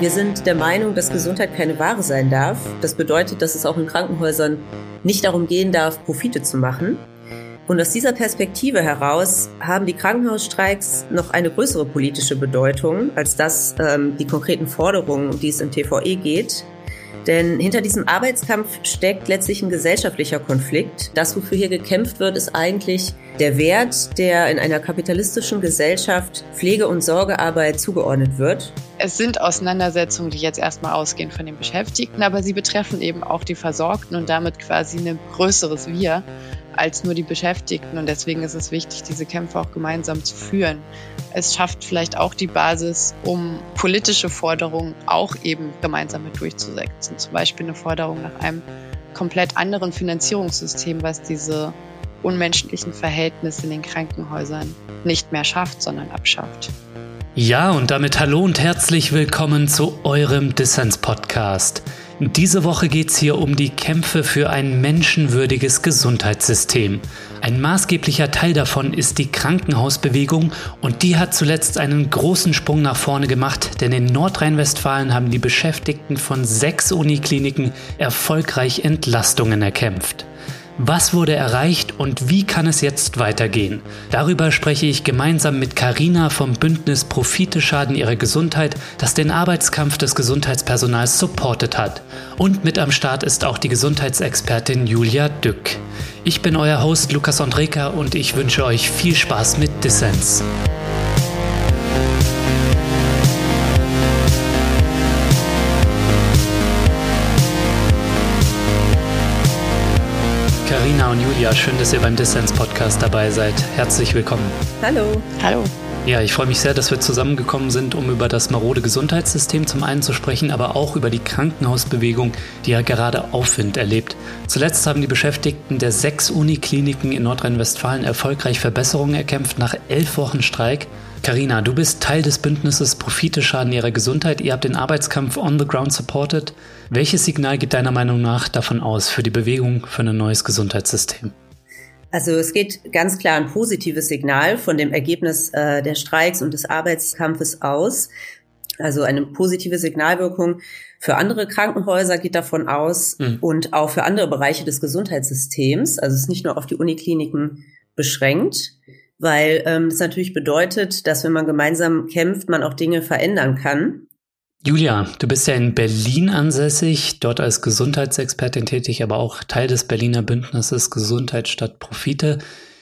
Wir sind der Meinung, dass Gesundheit keine Ware sein darf. Das bedeutet, dass es auch in Krankenhäusern nicht darum gehen darf, Profite zu machen. Und aus dieser Perspektive heraus haben die Krankenhausstreiks noch eine größere politische Bedeutung als das ähm, die konkreten Forderungen, um die es im TVE geht. Denn hinter diesem Arbeitskampf steckt letztlich ein gesellschaftlicher Konflikt. Das, wofür hier gekämpft wird, ist eigentlich der Wert, der in einer kapitalistischen Gesellschaft Pflege- und Sorgearbeit zugeordnet wird. Es sind Auseinandersetzungen, die jetzt erstmal ausgehen von den Beschäftigten, aber sie betreffen eben auch die Versorgten und damit quasi ein größeres Wir als nur die Beschäftigten. Und deswegen ist es wichtig, diese Kämpfe auch gemeinsam zu führen. Es schafft vielleicht auch die Basis, um politische Forderungen auch eben gemeinsam mit durchzusetzen. Zum Beispiel eine Forderung nach einem komplett anderen Finanzierungssystem, was diese unmenschlichen Verhältnisse in den Krankenhäusern nicht mehr schafft, sondern abschafft. Ja, und damit hallo und herzlich willkommen zu eurem Dissens-Podcast. Diese Woche geht es hier um die Kämpfe für ein menschenwürdiges Gesundheitssystem. Ein maßgeblicher Teil davon ist die Krankenhausbewegung und die hat zuletzt einen großen Sprung nach vorne gemacht, denn in Nordrhein-Westfalen haben die Beschäftigten von sechs Unikliniken erfolgreich Entlastungen erkämpft. Was wurde erreicht und wie kann es jetzt weitergehen? Darüber spreche ich gemeinsam mit Karina vom Bündnis Profite schaden ihrer Gesundheit, das den Arbeitskampf des Gesundheitspersonals supportet hat. Und mit am Start ist auch die Gesundheitsexpertin Julia Dück. Ich bin euer Host Lukas Andreka und ich wünsche euch viel Spaß mit Dissens. Karina und Julia, schön, dass ihr beim Dissens Podcast dabei seid. Herzlich willkommen. Hallo. Hallo. Ja, ich freue mich sehr, dass wir zusammengekommen sind, um über das marode Gesundheitssystem zum einen zu sprechen, aber auch über die Krankenhausbewegung, die ja gerade Aufwind erlebt. Zuletzt haben die Beschäftigten der sechs Unikliniken in Nordrhein-Westfalen erfolgreich Verbesserungen erkämpft nach elf Wochen Streik. Karina, du bist Teil des Bündnisses Profite schaden ihrer Gesundheit. Ihr habt den Arbeitskampf on the ground supported. Welches Signal geht deiner Meinung nach davon aus für die Bewegung für ein neues Gesundheitssystem? Also es geht ganz klar ein positives Signal von dem Ergebnis äh, der Streiks und des Arbeitskampfes aus. Also eine positive Signalwirkung für andere Krankenhäuser geht davon aus mhm. und auch für andere Bereiche des Gesundheitssystems. Also es ist nicht nur auf die Unikliniken beschränkt weil ähm, das natürlich bedeutet, dass wenn man gemeinsam kämpft, man auch Dinge verändern kann. Julia, du bist ja in Berlin ansässig, dort als Gesundheitsexpertin tätig, aber auch Teil des Berliner Bündnisses Gesundheit statt Profite.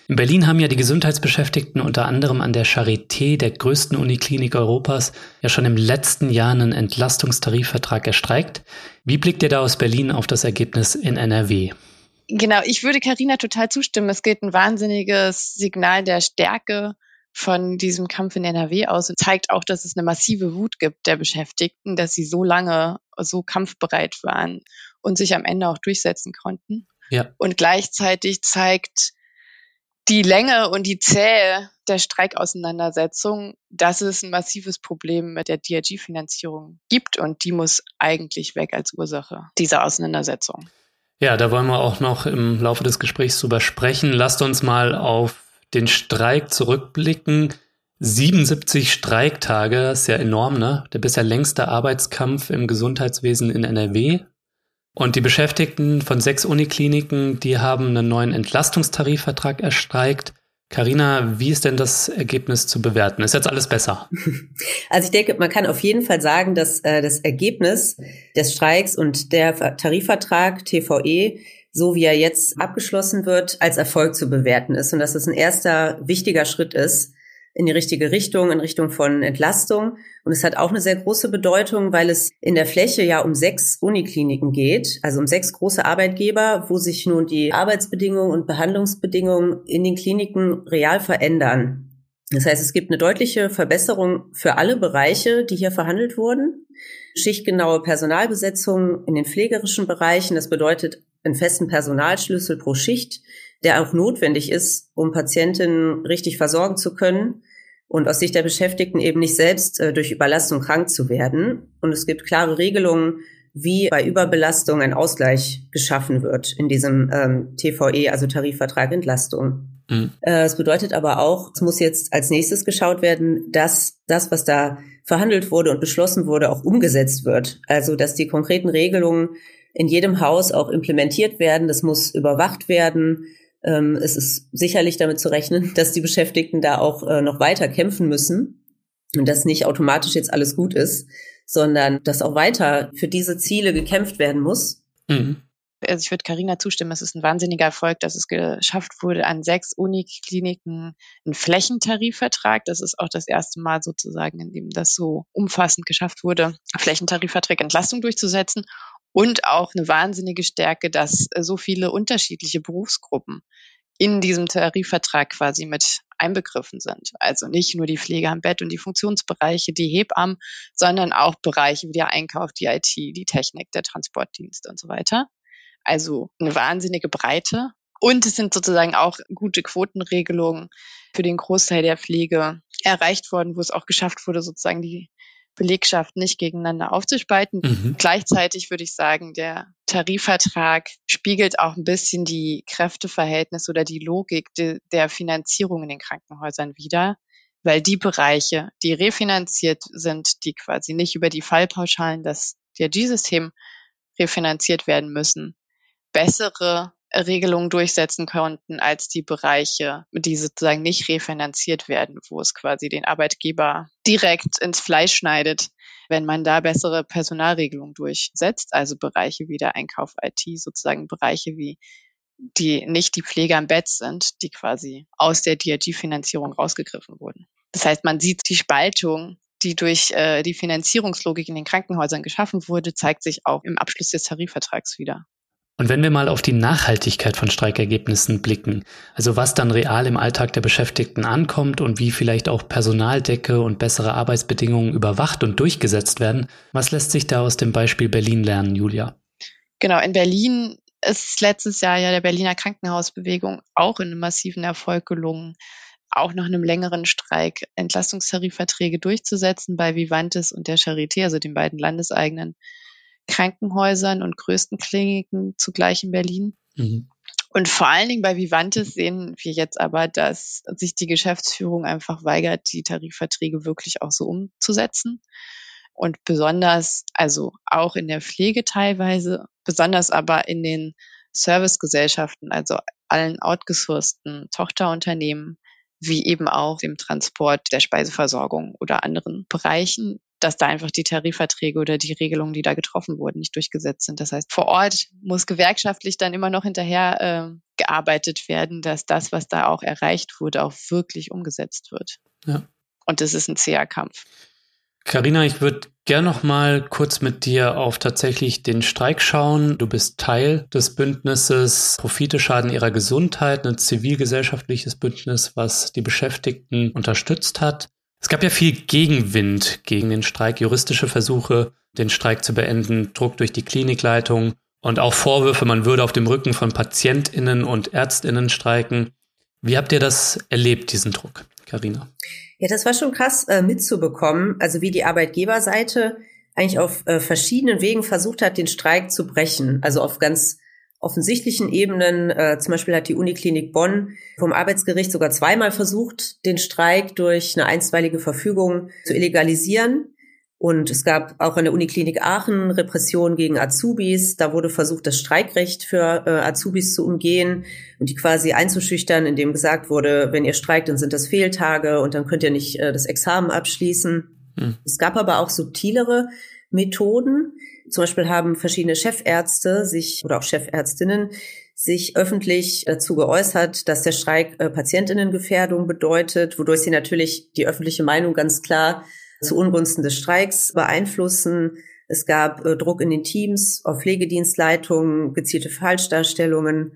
In Berlin haben ja die Gesundheitsbeschäftigten unter anderem an der Charité, der größten Uniklinik Europas, ja schon im letzten Jahr einen Entlastungstarifvertrag erstreikt. Wie blickt ihr da aus Berlin auf das Ergebnis in NRW? Genau, ich würde Karina total zustimmen. Es geht ein wahnsinniges Signal der Stärke von diesem Kampf in NRW aus und zeigt auch, dass es eine massive Wut gibt der Beschäftigten, dass sie so lange so kampfbereit waren und sich am Ende auch durchsetzen konnten. Ja. Und gleichzeitig zeigt die Länge und die Zähe der Streikauseinandersetzung, dass es ein massives Problem mit der DRG-Finanzierung gibt und die muss eigentlich weg als Ursache dieser Auseinandersetzung. Ja, da wollen wir auch noch im Laufe des Gesprächs drüber sprechen. Lasst uns mal auf den Streik zurückblicken. 77 Streiktage, ist ja enorm, ne? Der bisher längste Arbeitskampf im Gesundheitswesen in NRW. Und die Beschäftigten von sechs Unikliniken, die haben einen neuen Entlastungstarifvertrag erstreikt. Karina, wie ist denn das Ergebnis zu bewerten? Ist jetzt alles besser? Also ich denke, man kann auf jeden Fall sagen, dass äh, das Ergebnis des Streiks und der Tarifvertrag TVE, so wie er jetzt abgeschlossen wird, als Erfolg zu bewerten ist und dass es ein erster wichtiger Schritt ist, in die richtige Richtung, in Richtung von Entlastung. Und es hat auch eine sehr große Bedeutung, weil es in der Fläche ja um sechs Unikliniken geht, also um sechs große Arbeitgeber, wo sich nun die Arbeitsbedingungen und Behandlungsbedingungen in den Kliniken real verändern. Das heißt, es gibt eine deutliche Verbesserung für alle Bereiche, die hier verhandelt wurden. Schichtgenaue Personalbesetzung in den pflegerischen Bereichen, das bedeutet einen festen Personalschlüssel pro Schicht, der auch notwendig ist, um Patientinnen richtig versorgen zu können und aus Sicht der Beschäftigten eben nicht selbst äh, durch Überlastung krank zu werden. Und es gibt klare Regelungen, wie bei Überbelastung ein Ausgleich geschaffen wird in diesem ähm, TVE, also Tarifvertrag Entlastung. Mhm. Äh, es bedeutet aber auch, es muss jetzt als nächstes geschaut werden, dass das, was da verhandelt wurde und beschlossen wurde, auch umgesetzt wird. Also, dass die konkreten Regelungen in jedem Haus auch implementiert werden. Das muss überwacht werden. Ähm, es ist sicherlich damit zu rechnen, dass die Beschäftigten da auch äh, noch weiter kämpfen müssen und dass nicht automatisch jetzt alles gut ist, sondern dass auch weiter für diese Ziele gekämpft werden muss. Mhm also ich würde Karina zustimmen, es ist ein wahnsinniger Erfolg, dass es geschafft wurde, an sechs Unikliniken einen Flächentarifvertrag. Das ist auch das erste Mal sozusagen, in dem das so umfassend geschafft wurde, Flächentarifvertrag Entlastung durchzusetzen. Und auch eine wahnsinnige Stärke, dass so viele unterschiedliche Berufsgruppen in diesem Tarifvertrag quasi mit einbegriffen sind. Also nicht nur die Pflege am Bett und die Funktionsbereiche, die Hebammen, sondern auch Bereiche wie der Einkauf, die IT, die Technik, der Transportdienst und so weiter. Also eine wahnsinnige Breite. Und es sind sozusagen auch gute Quotenregelungen für den Großteil der Pflege erreicht worden, wo es auch geschafft wurde, sozusagen die Belegschaft nicht gegeneinander aufzuspalten. Mhm. Gleichzeitig würde ich sagen, der Tarifvertrag spiegelt auch ein bisschen die Kräfteverhältnisse oder die Logik de, der Finanzierung in den Krankenhäusern wider, weil die Bereiche, die refinanziert sind, die quasi nicht über die Fallpauschalen des DRG-System refinanziert werden müssen, bessere Regelungen durchsetzen konnten als die Bereiche, die sozusagen nicht refinanziert werden, wo es quasi den Arbeitgeber direkt ins Fleisch schneidet, wenn man da bessere Personalregelungen durchsetzt, also Bereiche wie der Einkauf IT, sozusagen Bereiche wie die nicht die Pflege am Bett sind, die quasi aus der DRG-Finanzierung rausgegriffen wurden. Das heißt, man sieht die Spaltung, die durch äh, die Finanzierungslogik in den Krankenhäusern geschaffen wurde, zeigt sich auch im Abschluss des Tarifvertrags wieder. Und wenn wir mal auf die Nachhaltigkeit von Streikergebnissen blicken, also was dann real im Alltag der Beschäftigten ankommt und wie vielleicht auch Personaldecke und bessere Arbeitsbedingungen überwacht und durchgesetzt werden, was lässt sich da aus dem Beispiel Berlin lernen, Julia? Genau, in Berlin ist letztes Jahr ja der Berliner Krankenhausbewegung auch in einem massiven Erfolg gelungen, auch nach einem längeren Streik Entlastungstarifverträge durchzusetzen bei Vivantes und der Charité, also den beiden landeseigenen Krankenhäusern und größten Kliniken zugleich in Berlin. Mhm. Und vor allen Dingen bei Vivantes sehen wir jetzt aber, dass sich die Geschäftsführung einfach weigert, die Tarifverträge wirklich auch so umzusetzen. Und besonders, also auch in der Pflege teilweise, besonders aber in den Servicegesellschaften, also allen outgesourcten Tochterunternehmen, wie eben auch dem Transport der Speiseversorgung oder anderen Bereichen, dass da einfach die Tarifverträge oder die Regelungen, die da getroffen wurden, nicht durchgesetzt sind. Das heißt, vor Ort muss gewerkschaftlich dann immer noch hinterher äh, gearbeitet werden, dass das, was da auch erreicht wurde, auch wirklich umgesetzt wird. Ja. Und das ist ein zäher Kampf. Carina, ich würde gerne noch mal kurz mit dir auf tatsächlich den Streik schauen. Du bist Teil des Bündnisses Profite schaden ihrer Gesundheit, ein zivilgesellschaftliches Bündnis, was die Beschäftigten unterstützt hat. Es gab ja viel Gegenwind gegen den Streik, juristische Versuche, den Streik zu beenden, Druck durch die Klinikleitung und auch Vorwürfe, man würde auf dem Rücken von Patientinnen und Ärztinnen streiken. Wie habt ihr das erlebt, diesen Druck, Karina? Ja, das war schon krass äh, mitzubekommen, also wie die Arbeitgeberseite eigentlich auf äh, verschiedenen Wegen versucht hat, den Streik zu brechen, also auf ganz offensichtlichen Ebenen. Äh, zum Beispiel hat die Uniklinik Bonn vom Arbeitsgericht sogar zweimal versucht, den Streik durch eine einstweilige Verfügung zu illegalisieren. Und es gab auch an der Uniklinik Aachen Repressionen gegen Azubis. Da wurde versucht, das Streikrecht für äh, Azubis zu umgehen und die quasi einzuschüchtern, indem gesagt wurde, wenn ihr streikt, dann sind das Fehltage und dann könnt ihr nicht äh, das Examen abschließen. Hm. Es gab aber auch subtilere Methoden, zum Beispiel haben verschiedene Chefärzte sich oder auch Chefärztinnen sich öffentlich dazu geäußert, dass der Streik äh, Patientinnengefährdung bedeutet, wodurch sie natürlich die öffentliche Meinung ganz klar zu Ungunsten des Streiks beeinflussen. Es gab äh, Druck in den Teams auf Pflegedienstleitungen, gezielte Falschdarstellungen,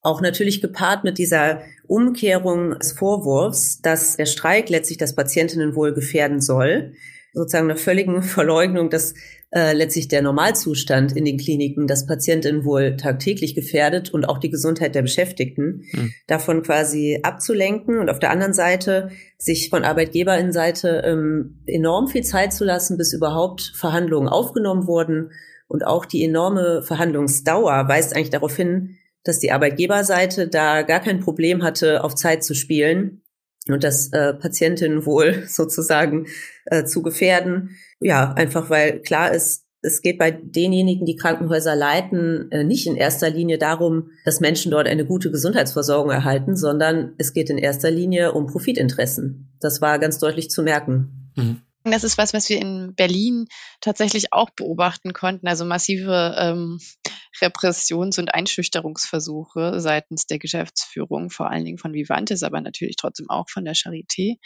auch natürlich gepaart mit dieser Umkehrung des Vorwurfs, dass der Streik letztlich das Patientinnenwohl gefährden soll sozusagen einer völligen Verleugnung, dass äh, letztlich der Normalzustand in den Kliniken das Patientinnen wohl tagtäglich gefährdet und auch die Gesundheit der Beschäftigten, mhm. davon quasi abzulenken und auf der anderen Seite sich von Arbeitgeberinnenseite ähm, enorm viel Zeit zu lassen, bis überhaupt Verhandlungen aufgenommen wurden. Und auch die enorme Verhandlungsdauer weist eigentlich darauf hin, dass die Arbeitgeberseite da gar kein Problem hatte, auf Zeit zu spielen und das äh, Patientinnen wohl sozusagen äh, zu gefährden. Ja, einfach weil klar ist, es geht bei denjenigen, die Krankenhäuser leiten, äh, nicht in erster Linie darum, dass Menschen dort eine gute Gesundheitsversorgung erhalten, sondern es geht in erster Linie um Profitinteressen. Das war ganz deutlich zu merken. Mhm. Das ist was, was wir in Berlin tatsächlich auch beobachten konnten. Also massive ähm, Repressions- und Einschüchterungsversuche seitens der Geschäftsführung, vor allen Dingen von Vivantes, aber natürlich trotzdem auch von der Charité.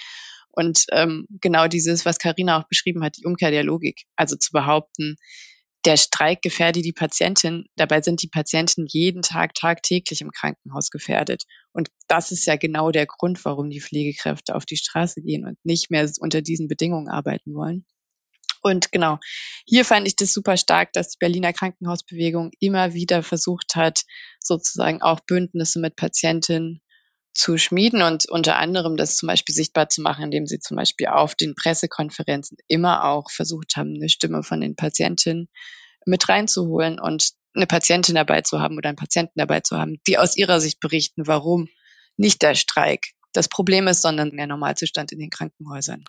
Und ähm, genau dieses, was Karina auch beschrieben hat, die Umkehr der Logik. Also zu behaupten, der Streik gefährde die Patientin. Dabei sind die Patienten jeden Tag tagtäglich im Krankenhaus gefährdet. Und das ist ja genau der Grund, warum die Pflegekräfte auf die Straße gehen und nicht mehr unter diesen Bedingungen arbeiten wollen. Und genau, hier fand ich das super stark, dass die Berliner Krankenhausbewegung immer wieder versucht hat, sozusagen auch Bündnisse mit Patientinnen zu schmieden und unter anderem das zum Beispiel sichtbar zu machen, indem sie zum Beispiel auf den Pressekonferenzen immer auch versucht haben, eine Stimme von den Patientinnen mit reinzuholen und eine Patientin dabei zu haben oder einen Patienten dabei zu haben, die aus ihrer Sicht berichten, warum nicht der Streik das Problem ist, sondern der Normalzustand in den Krankenhäusern.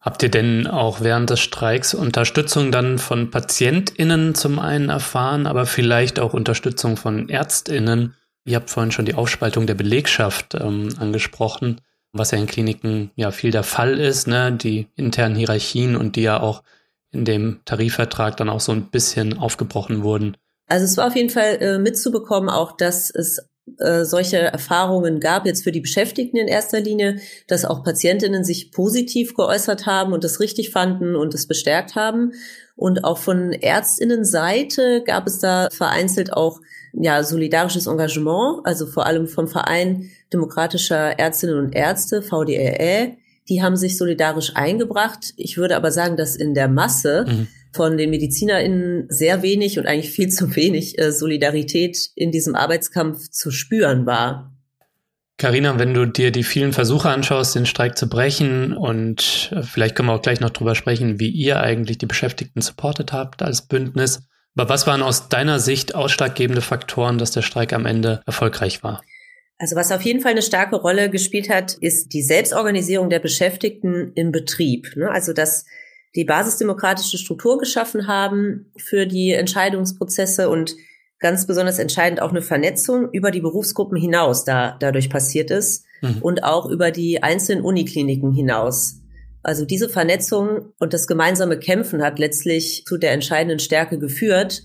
Habt ihr denn auch während des Streiks Unterstützung dann von PatientInnen zum einen erfahren, aber vielleicht auch Unterstützung von ÄrztInnen? Ihr habt vorhin schon die Aufspaltung der Belegschaft ähm, angesprochen, was ja in Kliniken ja viel der Fall ist, ne? die internen Hierarchien und die ja auch in dem Tarifvertrag dann auch so ein bisschen aufgebrochen wurden. Also es war auf jeden Fall äh, mitzubekommen, auch dass es äh, solche Erfahrungen gab, jetzt für die Beschäftigten in erster Linie, dass auch Patientinnen sich positiv geäußert haben und das richtig fanden und es bestärkt haben. Und auch von Ärztinnenseite gab es da vereinzelt auch ja, solidarisches Engagement, also vor allem vom Verein Demokratischer Ärztinnen und Ärzte, VDRE. Die haben sich solidarisch eingebracht. Ich würde aber sagen, dass in der Masse mhm. Von den MedizinerInnen sehr wenig und eigentlich viel zu wenig äh, Solidarität in diesem Arbeitskampf zu spüren war. Carina, wenn du dir die vielen Versuche anschaust, den Streik zu brechen und äh, vielleicht können wir auch gleich noch drüber sprechen, wie ihr eigentlich die Beschäftigten supportet habt als Bündnis. Aber was waren aus deiner Sicht ausschlaggebende Faktoren, dass der Streik am Ende erfolgreich war? Also was auf jeden Fall eine starke Rolle gespielt hat, ist die Selbstorganisierung der Beschäftigten im Betrieb. Ne? Also dass die basisdemokratische Struktur geschaffen haben für die Entscheidungsprozesse und ganz besonders entscheidend auch eine Vernetzung über die Berufsgruppen hinaus da dadurch passiert ist mhm. und auch über die einzelnen Unikliniken hinaus. Also diese Vernetzung und das gemeinsame Kämpfen hat letztlich zu der entscheidenden Stärke geführt,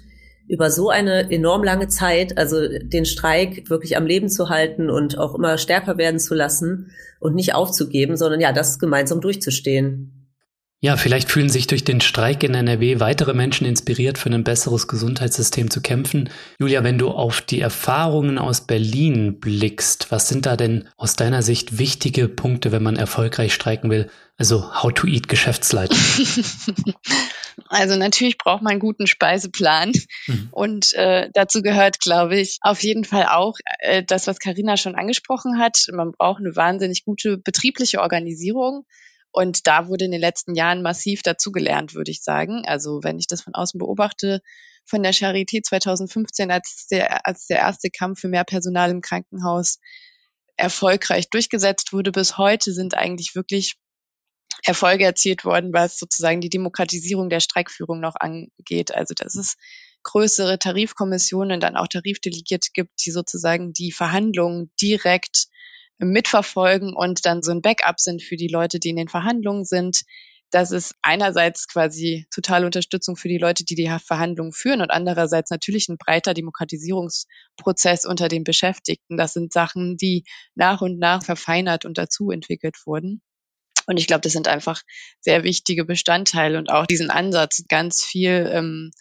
über so eine enorm lange Zeit, also den Streik wirklich am Leben zu halten und auch immer stärker werden zu lassen und nicht aufzugeben, sondern ja, das gemeinsam durchzustehen. Ja, vielleicht fühlen sich durch den Streik in NRW weitere Menschen inspiriert, für ein besseres Gesundheitssystem zu kämpfen. Julia, wenn du auf die Erfahrungen aus Berlin blickst, was sind da denn aus deiner Sicht wichtige Punkte, wenn man erfolgreich streiken will? Also How to Eat Geschäftsleitung. Also natürlich braucht man einen guten Speiseplan. Mhm. Und äh, dazu gehört, glaube ich, auf jeden Fall auch äh, das, was Karina schon angesprochen hat. Man braucht eine wahnsinnig gute betriebliche Organisierung. Und da wurde in den letzten Jahren massiv dazugelernt, würde ich sagen. Also wenn ich das von außen beobachte, von der Charité 2015, als der, als der erste Kampf für mehr Personal im Krankenhaus erfolgreich durchgesetzt wurde, bis heute sind eigentlich wirklich Erfolge erzielt worden, was sozusagen die Demokratisierung der Streikführung noch angeht. Also dass es größere Tarifkommissionen, dann auch Tarifdelegierte gibt, die sozusagen die Verhandlungen direkt mitverfolgen und dann so ein Backup sind für die Leute, die in den Verhandlungen sind. Das ist einerseits quasi totale Unterstützung für die Leute, die die Verhandlungen führen und andererseits natürlich ein breiter Demokratisierungsprozess unter den Beschäftigten. Das sind Sachen, die nach und nach verfeinert und dazu entwickelt wurden. Und ich glaube, das sind einfach sehr wichtige Bestandteile und auch diesen Ansatz, ganz viel ähm,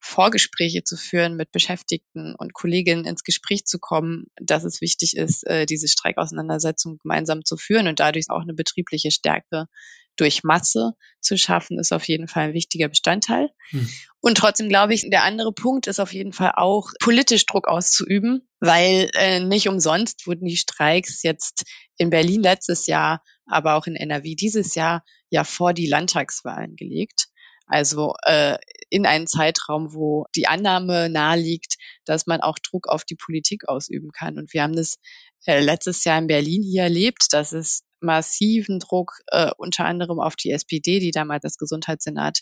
Vorgespräche zu führen mit Beschäftigten und Kolleginnen ins Gespräch zu kommen, dass es wichtig ist, äh, diese Streikauseinandersetzung gemeinsam zu führen und dadurch auch eine betriebliche Stärke durch Masse zu schaffen, ist auf jeden Fall ein wichtiger Bestandteil. Hm. Und trotzdem glaube ich, der andere Punkt ist auf jeden Fall auch politisch Druck auszuüben, weil äh, nicht umsonst wurden die Streiks jetzt in Berlin letztes Jahr, aber auch in NRW dieses Jahr ja vor die Landtagswahlen gelegt. Also äh, in einen Zeitraum, wo die Annahme naheliegt, dass man auch Druck auf die Politik ausüben kann. Und wir haben das äh, letztes Jahr in Berlin hier erlebt, dass es massiven Druck äh, unter anderem auf die SPD, die damals das Gesundheitssenat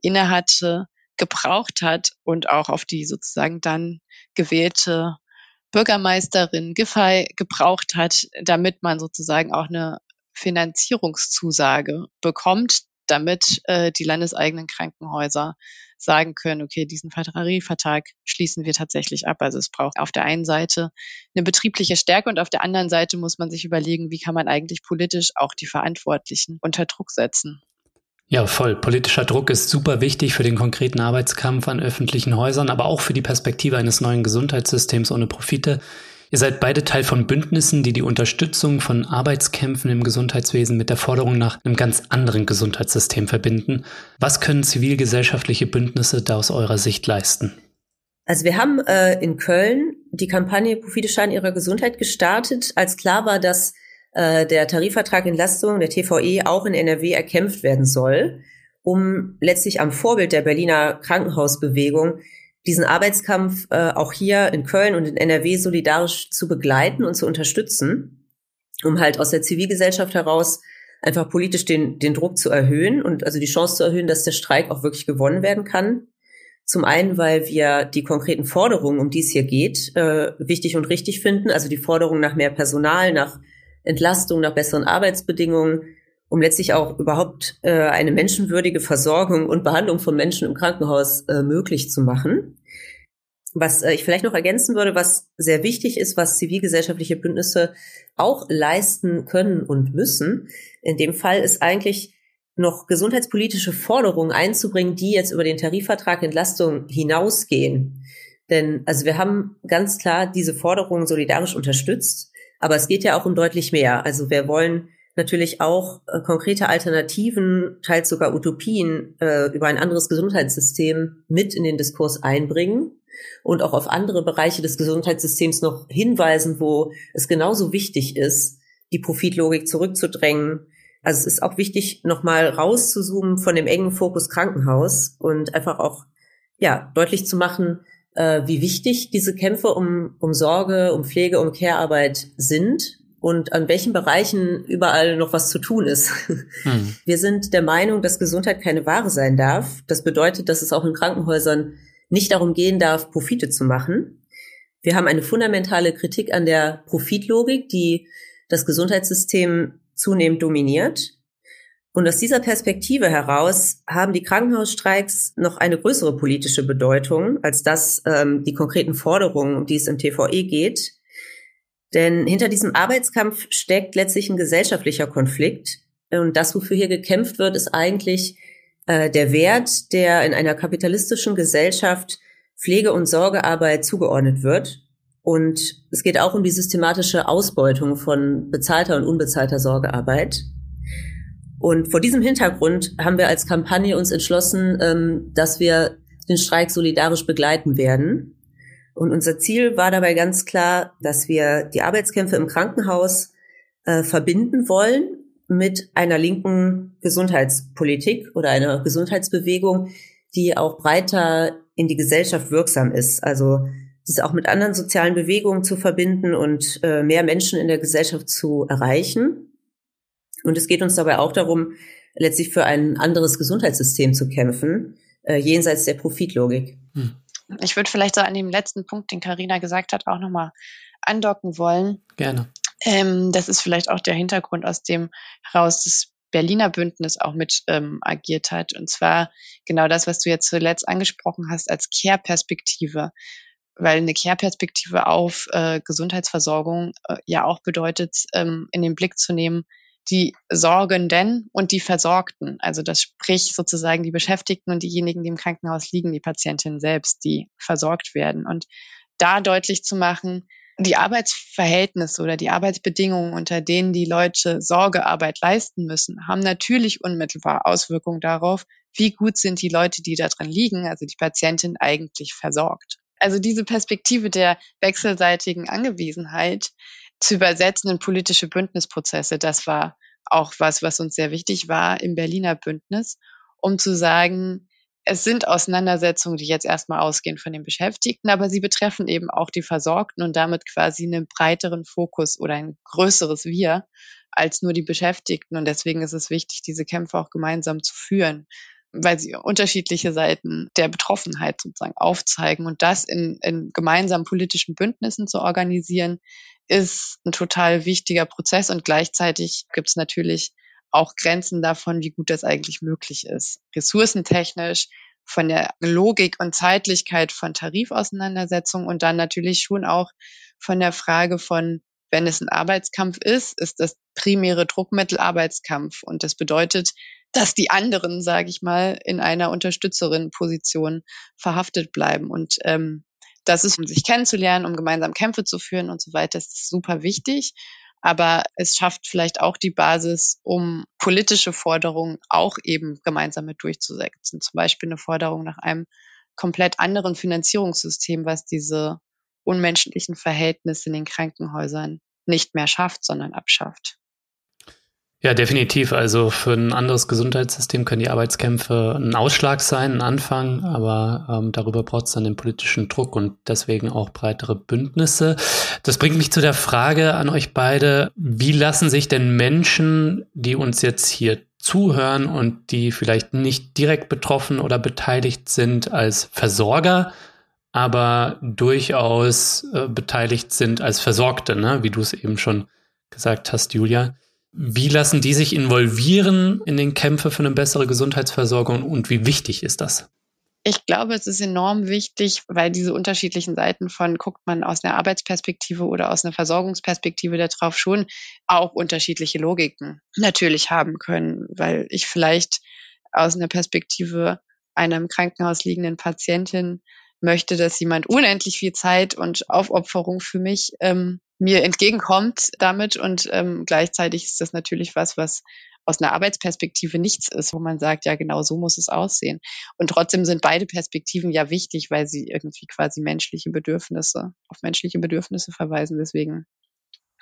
innehatte, gebraucht hat und auch auf die sozusagen dann gewählte Bürgermeisterin Giffey gebraucht hat, damit man sozusagen auch eine Finanzierungszusage bekommt, damit äh, die landeseigenen Krankenhäuser sagen können, okay, diesen Tarifvertrag schließen wir tatsächlich ab. Also es braucht auf der einen Seite eine betriebliche Stärke und auf der anderen Seite muss man sich überlegen, wie kann man eigentlich politisch auch die Verantwortlichen unter Druck setzen. Ja, voll. Politischer Druck ist super wichtig für den konkreten Arbeitskampf an öffentlichen Häusern, aber auch für die Perspektive eines neuen Gesundheitssystems ohne Profite. Ihr seid beide Teil von Bündnissen, die die Unterstützung von Arbeitskämpfen im Gesundheitswesen mit der Forderung nach einem ganz anderen Gesundheitssystem verbinden. Was können zivilgesellschaftliche Bündnisse da aus eurer Sicht leisten? Also wir haben äh, in Köln die Kampagne Profite schaden ihrer Gesundheit gestartet, als klar war, dass äh, der Tarifvertrag Entlastung, der TVE, auch in NRW erkämpft werden soll, um letztlich am Vorbild der Berliner Krankenhausbewegung diesen Arbeitskampf äh, auch hier in Köln und in NRW solidarisch zu begleiten und zu unterstützen, um halt aus der Zivilgesellschaft heraus einfach politisch den, den Druck zu erhöhen und also die Chance zu erhöhen, dass der Streik auch wirklich gewonnen werden kann. Zum einen, weil wir die konkreten Forderungen, um die es hier geht, äh, wichtig und richtig finden, also die Forderung nach mehr Personal, nach Entlastung, nach besseren Arbeitsbedingungen, um letztlich auch überhaupt äh, eine menschenwürdige Versorgung und Behandlung von Menschen im Krankenhaus äh, möglich zu machen. Was äh, ich vielleicht noch ergänzen würde, was sehr wichtig ist, was zivilgesellschaftliche Bündnisse auch leisten können und müssen, in dem Fall ist eigentlich noch gesundheitspolitische Forderungen einzubringen, die jetzt über den Tarifvertrag Entlastung hinausgehen. Denn also wir haben ganz klar diese Forderungen solidarisch unterstützt. Aber es geht ja auch um deutlich mehr. Also wir wollen natürlich auch äh, konkrete Alternativen, teils sogar Utopien äh, über ein anderes Gesundheitssystem mit in den Diskurs einbringen und auch auf andere Bereiche des Gesundheitssystems noch hinweisen, wo es genauso wichtig ist, die Profitlogik zurückzudrängen. Also es ist auch wichtig, nochmal rauszuzoomen von dem engen Fokus Krankenhaus und einfach auch ja deutlich zu machen, äh, wie wichtig diese Kämpfe um, um Sorge, um Pflege, um Care-Arbeit sind und an welchen Bereichen überall noch was zu tun ist. Hm. Wir sind der Meinung, dass Gesundheit keine Ware sein darf. Das bedeutet, dass es auch in Krankenhäusern nicht darum gehen darf, Profite zu machen. Wir haben eine fundamentale Kritik an der Profitlogik, die das Gesundheitssystem zunehmend dominiert. Und aus dieser Perspektive heraus haben die Krankenhausstreiks noch eine größere politische Bedeutung als das ähm, die konkreten Forderungen, um die es im TVE geht. Denn hinter diesem Arbeitskampf steckt letztlich ein gesellschaftlicher Konflikt. Und das, wofür hier gekämpft wird, ist eigentlich äh, der Wert, der in einer kapitalistischen Gesellschaft Pflege- und Sorgearbeit zugeordnet wird. Und es geht auch um die systematische Ausbeutung von bezahlter und unbezahlter Sorgearbeit. Und vor diesem Hintergrund haben wir als Kampagne uns entschlossen, ähm, dass wir den Streik solidarisch begleiten werden. Und unser Ziel war dabei ganz klar, dass wir die Arbeitskämpfe im Krankenhaus äh, verbinden wollen mit einer linken Gesundheitspolitik oder einer Gesundheitsbewegung, die auch breiter in die Gesellschaft wirksam ist. Also das auch mit anderen sozialen Bewegungen zu verbinden und äh, mehr Menschen in der Gesellschaft zu erreichen. Und es geht uns dabei auch darum, letztlich für ein anderes Gesundheitssystem zu kämpfen, äh, jenseits der Profitlogik. Hm. Ich würde vielleicht so an dem letzten Punkt, den Karina gesagt hat, auch nochmal andocken wollen. Gerne. Ähm, das ist vielleicht auch der Hintergrund, aus dem heraus das Berliner Bündnis auch mit ähm, agiert hat. Und zwar genau das, was du jetzt zuletzt angesprochen hast, als Care-Perspektive. Weil eine Care-Perspektive auf äh, Gesundheitsversorgung äh, ja auch bedeutet, ähm, in den Blick zu nehmen, die Sorgenden und die Versorgten. Also das sprich sozusagen die Beschäftigten und diejenigen, die im Krankenhaus liegen, die Patientinnen selbst, die versorgt werden. Und da deutlich zu machen, die Arbeitsverhältnisse oder die Arbeitsbedingungen, unter denen die Leute Sorgearbeit leisten müssen, haben natürlich unmittelbar Auswirkungen darauf, wie gut sind die Leute, die da drin liegen, also die Patientin eigentlich versorgt. Also diese Perspektive der wechselseitigen Angewiesenheit zu übersetzen in politische Bündnisprozesse. Das war auch was, was uns sehr wichtig war im Berliner Bündnis. um zu sagen, es sind Auseinandersetzungen, die jetzt erstmal ausgehen von den Beschäftigten, aber sie betreffen eben auch die Versorgten und damit quasi einen breiteren Fokus oder ein größeres Wir als nur die Beschäftigten. Und deswegen ist es wichtig, diese Kämpfe auch gemeinsam zu führen, weil sie unterschiedliche Seiten der Betroffenheit sozusagen aufzeigen. Und das in, in gemeinsamen politischen Bündnissen zu organisieren, ist ein total wichtiger Prozess. Und gleichzeitig gibt es natürlich auch Grenzen davon, wie gut das eigentlich möglich ist. Ressourcentechnisch, von der Logik und Zeitlichkeit von Tarifauseinandersetzungen und dann natürlich schon auch von der Frage von, wenn es ein Arbeitskampf ist, ist das primäre Druckmittel Arbeitskampf. Und das bedeutet, dass die anderen, sage ich mal, in einer Unterstützerin-Position verhaftet bleiben. Und ähm, das ist, um sich kennenzulernen, um gemeinsam Kämpfe zu führen und so weiter, ist super wichtig aber es schafft vielleicht auch die Basis, um politische Forderungen auch eben gemeinsam mit durchzusetzen. Zum Beispiel eine Forderung nach einem komplett anderen Finanzierungssystem, was diese unmenschlichen Verhältnisse in den Krankenhäusern nicht mehr schafft, sondern abschafft. Ja, definitiv. Also für ein anderes Gesundheitssystem können die Arbeitskämpfe ein Ausschlag sein, ein Anfang, aber ähm, darüber braucht es dann den politischen Druck und deswegen auch breitere Bündnisse. Das bringt mich zu der Frage an euch beide, wie lassen sich denn Menschen, die uns jetzt hier zuhören und die vielleicht nicht direkt betroffen oder beteiligt sind als Versorger, aber durchaus äh, beteiligt sind als Versorgte, ne? wie du es eben schon gesagt hast, Julia. Wie lassen die sich involvieren in den Kämpfe für eine bessere Gesundheitsversorgung und wie wichtig ist das? Ich glaube, es ist enorm wichtig, weil diese unterschiedlichen Seiten von guckt man aus einer Arbeitsperspektive oder aus einer Versorgungsperspektive darauf schon auch unterschiedliche Logiken natürlich haben können, weil ich vielleicht aus einer Perspektive einer im Krankenhaus liegenden Patientin möchte, dass jemand unendlich viel Zeit und Aufopferung für mich ähm, mir entgegenkommt damit. Und ähm, gleichzeitig ist das natürlich was, was aus einer Arbeitsperspektive nichts ist, wo man sagt, ja, genau so muss es aussehen. Und trotzdem sind beide Perspektiven ja wichtig, weil sie irgendwie quasi menschliche Bedürfnisse, auf menschliche Bedürfnisse verweisen. Deswegen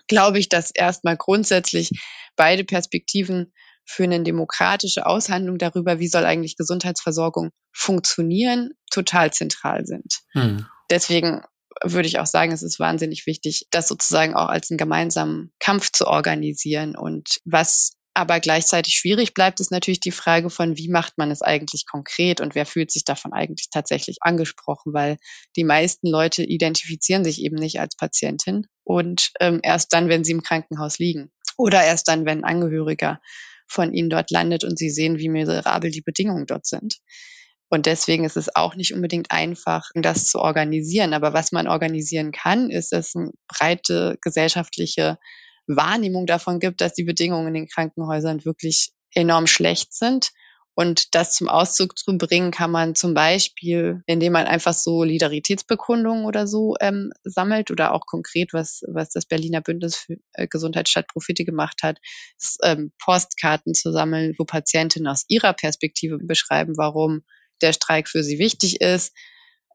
glaube ich, dass erstmal grundsätzlich beide Perspektiven für eine demokratische Aushandlung darüber, wie soll eigentlich Gesundheitsversorgung funktionieren, total zentral sind. Hm. Deswegen würde ich auch sagen, es ist wahnsinnig wichtig, das sozusagen auch als einen gemeinsamen Kampf zu organisieren. Und was aber gleichzeitig schwierig bleibt, ist natürlich die Frage von, wie macht man es eigentlich konkret und wer fühlt sich davon eigentlich tatsächlich angesprochen, weil die meisten Leute identifizieren sich eben nicht als Patientin und ähm, erst dann, wenn sie im Krankenhaus liegen oder erst dann, wenn ein Angehöriger von ihnen dort landet und sie sehen, wie miserabel die Bedingungen dort sind. Und deswegen ist es auch nicht unbedingt einfach, das zu organisieren. Aber was man organisieren kann, ist, dass es eine breite gesellschaftliche Wahrnehmung davon gibt, dass die Bedingungen in den Krankenhäusern wirklich enorm schlecht sind. Und das zum Ausdruck zu bringen kann man zum Beispiel, indem man einfach so Solidaritätsbekundungen oder so ähm, sammelt oder auch konkret, was, was das Berliner Bündnis für äh, Profite gemacht hat, ist, ähm, Postkarten zu sammeln, wo Patientinnen aus ihrer Perspektive beschreiben, warum der Streik für sie wichtig ist,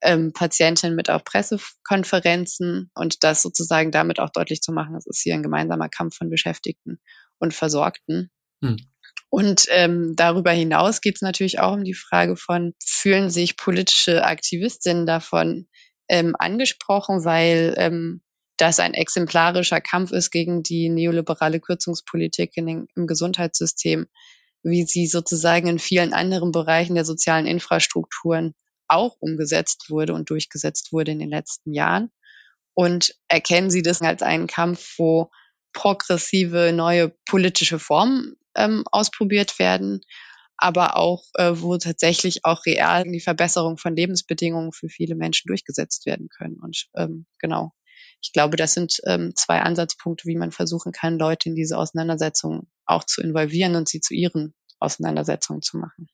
ähm, Patientinnen mit auf Pressekonferenzen und das sozusagen damit auch deutlich zu machen, es ist hier ein gemeinsamer Kampf von Beschäftigten und Versorgten. Hm. Und ähm, darüber hinaus geht es natürlich auch um die Frage von, fühlen sich politische Aktivistinnen davon ähm, angesprochen, weil ähm, das ein exemplarischer Kampf ist gegen die neoliberale Kürzungspolitik den, im Gesundheitssystem, wie sie sozusagen in vielen anderen Bereichen der sozialen Infrastrukturen auch umgesetzt wurde und durchgesetzt wurde in den letzten Jahren. Und erkennen Sie das als einen Kampf, wo progressive neue politische Formen ähm, ausprobiert werden, aber auch äh, wo tatsächlich auch real die Verbesserung von Lebensbedingungen für viele Menschen durchgesetzt werden können. Und ähm, genau, ich glaube, das sind ähm, zwei Ansatzpunkte, wie man versuchen kann, Leute in diese Auseinandersetzungen auch zu involvieren und sie zu ihren Auseinandersetzungen zu machen.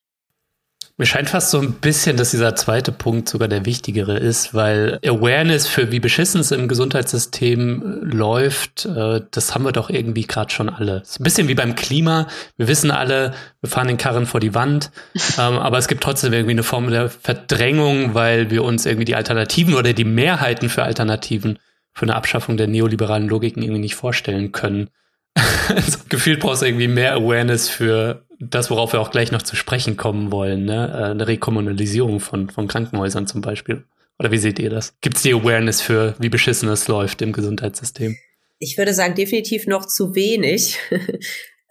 Mir scheint fast so ein bisschen, dass dieser zweite Punkt sogar der wichtigere ist, weil Awareness für wie beschissen es im Gesundheitssystem äh, läuft, äh, das haben wir doch irgendwie gerade schon alle. Ist ein bisschen wie beim Klima. Wir wissen alle, wir fahren den Karren vor die Wand, ähm, aber es gibt trotzdem irgendwie eine Form der Verdrängung, weil wir uns irgendwie die Alternativen oder die Mehrheiten für Alternativen für eine Abschaffung der neoliberalen Logiken irgendwie nicht vorstellen können. also, gefühlt brauchst du irgendwie mehr Awareness für das, worauf wir auch gleich noch zu sprechen kommen wollen, ne? Äh, eine Rekommunalisierung von, von Krankenhäusern zum Beispiel. Oder wie seht ihr das? Gibt es die Awareness für, wie beschissen es läuft im Gesundheitssystem? Ich würde sagen, definitiv noch zu wenig.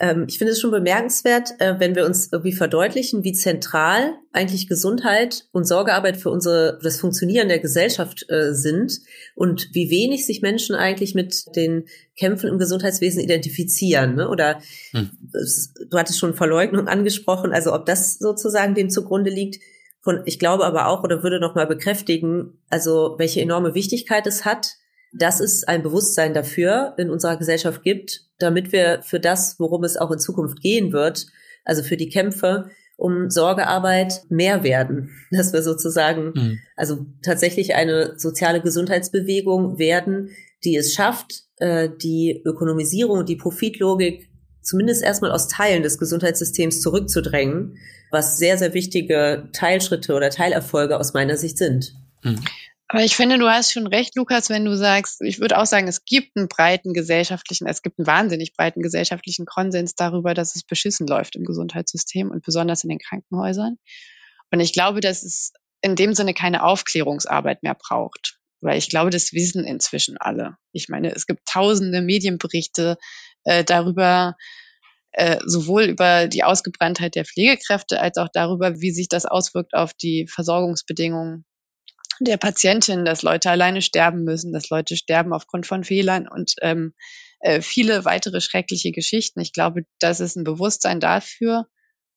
Ähm, ich finde es schon bemerkenswert, äh, wenn wir uns irgendwie verdeutlichen, wie zentral eigentlich Gesundheit und Sorgearbeit für unsere, das Funktionieren der Gesellschaft äh, sind und wie wenig sich Menschen eigentlich mit den Kämpfen im Gesundheitswesen identifizieren. Ne? Oder hm. du hattest schon Verleugnung angesprochen, also ob das sozusagen dem zugrunde liegt. Von, ich glaube aber auch oder würde noch mal bekräftigen, also welche enorme Wichtigkeit es hat, dass es ein Bewusstsein dafür in unserer Gesellschaft gibt, damit wir für das, worum es auch in Zukunft gehen wird, also für die Kämpfe um Sorgearbeit mehr werden, dass wir sozusagen mhm. also tatsächlich eine soziale Gesundheitsbewegung werden, die es schafft, äh, die Ökonomisierung, die Profitlogik zumindest erstmal aus Teilen des Gesundheitssystems zurückzudrängen, was sehr, sehr wichtige Teilschritte oder Teilerfolge aus meiner Sicht sind. Mhm. Aber ich finde, du hast schon recht, Lukas, wenn du sagst, ich würde auch sagen, es gibt einen breiten gesellschaftlichen, es gibt einen wahnsinnig breiten gesellschaftlichen Konsens darüber, dass es beschissen läuft im Gesundheitssystem und besonders in den Krankenhäusern. Und ich glaube, dass es in dem Sinne keine Aufklärungsarbeit mehr braucht. Weil ich glaube, das wissen inzwischen alle. Ich meine, es gibt tausende Medienberichte äh, darüber, äh, sowohl über die Ausgebranntheit der Pflegekräfte als auch darüber, wie sich das auswirkt auf die Versorgungsbedingungen der Patientin, dass Leute alleine sterben müssen, dass Leute sterben aufgrund von Fehlern und ähm, äh, viele weitere schreckliche Geschichten. Ich glaube, dass es ein Bewusstsein dafür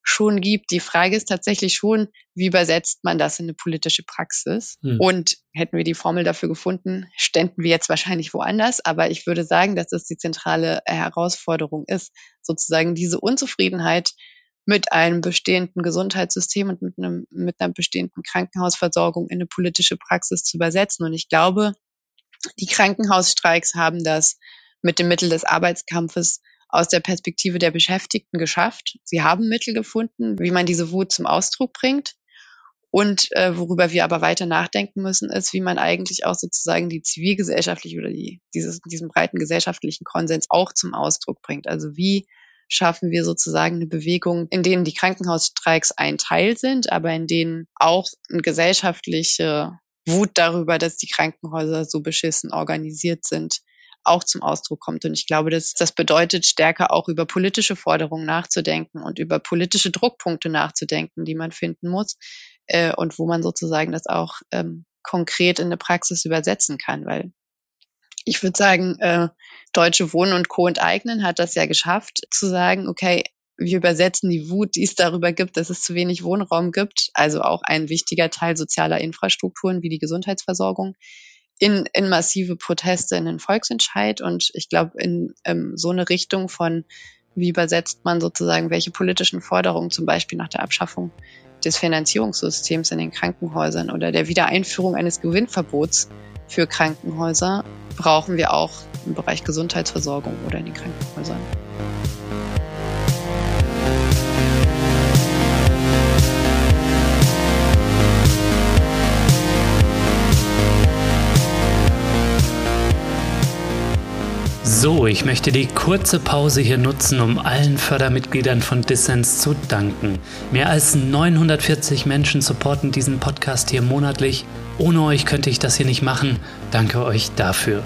schon gibt. Die Frage ist tatsächlich schon, wie übersetzt man das in eine politische Praxis? Hm. Und hätten wir die Formel dafür gefunden, ständen wir jetzt wahrscheinlich woanders. Aber ich würde sagen, dass das die zentrale Herausforderung ist, sozusagen diese Unzufriedenheit mit einem bestehenden Gesundheitssystem und mit, einem, mit einer bestehenden Krankenhausversorgung in eine politische Praxis zu übersetzen. Und ich glaube, die Krankenhausstreiks haben das mit dem Mittel des Arbeitskampfes aus der Perspektive der Beschäftigten geschafft. Sie haben Mittel gefunden, wie man diese Wut zum Ausdruck bringt. Und äh, worüber wir aber weiter nachdenken müssen, ist, wie man eigentlich auch sozusagen die zivilgesellschaftliche oder die, dieses, diesen breiten gesellschaftlichen Konsens auch zum Ausdruck bringt. Also wie schaffen wir sozusagen eine Bewegung, in denen die Krankenhausstreiks ein Teil sind, aber in denen auch eine gesellschaftliche Wut darüber, dass die Krankenhäuser so beschissen organisiert sind, auch zum Ausdruck kommt. Und ich glaube, dass das bedeutet, stärker auch über politische Forderungen nachzudenken und über politische Druckpunkte nachzudenken, die man finden muss äh, und wo man sozusagen das auch ähm, konkret in eine Praxis übersetzen kann, weil ich würde sagen, äh, Deutsche Wohnen und Co. enteignen hat das ja geschafft, zu sagen, okay, wir übersetzen die Wut, die es darüber gibt, dass es zu wenig Wohnraum gibt, also auch ein wichtiger Teil sozialer Infrastrukturen wie die Gesundheitsversorgung, in, in massive Proteste, in den Volksentscheid. Und ich glaube, in ähm, so eine Richtung von, wie übersetzt man sozusagen, welche politischen Forderungen, zum Beispiel nach der Abschaffung des Finanzierungssystems in den Krankenhäusern oder der Wiedereinführung eines Gewinnverbots für Krankenhäuser brauchen wir auch im Bereich Gesundheitsversorgung oder in den Krankenhäusern. So, ich möchte die kurze Pause hier nutzen, um allen Fördermitgliedern von Dissens zu danken. Mehr als 940 Menschen supporten diesen Podcast hier monatlich. Ohne euch könnte ich das hier nicht machen. Danke euch dafür.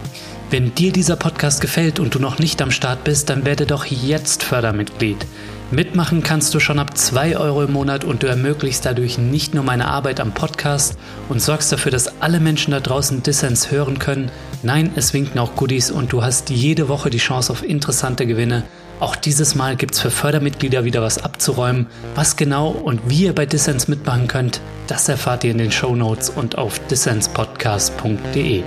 Wenn dir dieser Podcast gefällt und du noch nicht am Start bist, dann werde doch jetzt Fördermitglied. Mitmachen kannst du schon ab 2 Euro im Monat und du ermöglichst dadurch nicht nur meine Arbeit am Podcast und sorgst dafür, dass alle Menschen da draußen Dissens hören können. Nein, es winken auch Goodies und du hast jede Woche die Chance auf interessante Gewinne. Auch dieses Mal gibt es für Fördermitglieder wieder was abzuräumen. Was genau und wie ihr bei Dissens mitmachen könnt, das erfahrt ihr in den Show Notes und auf dissenspodcast.de.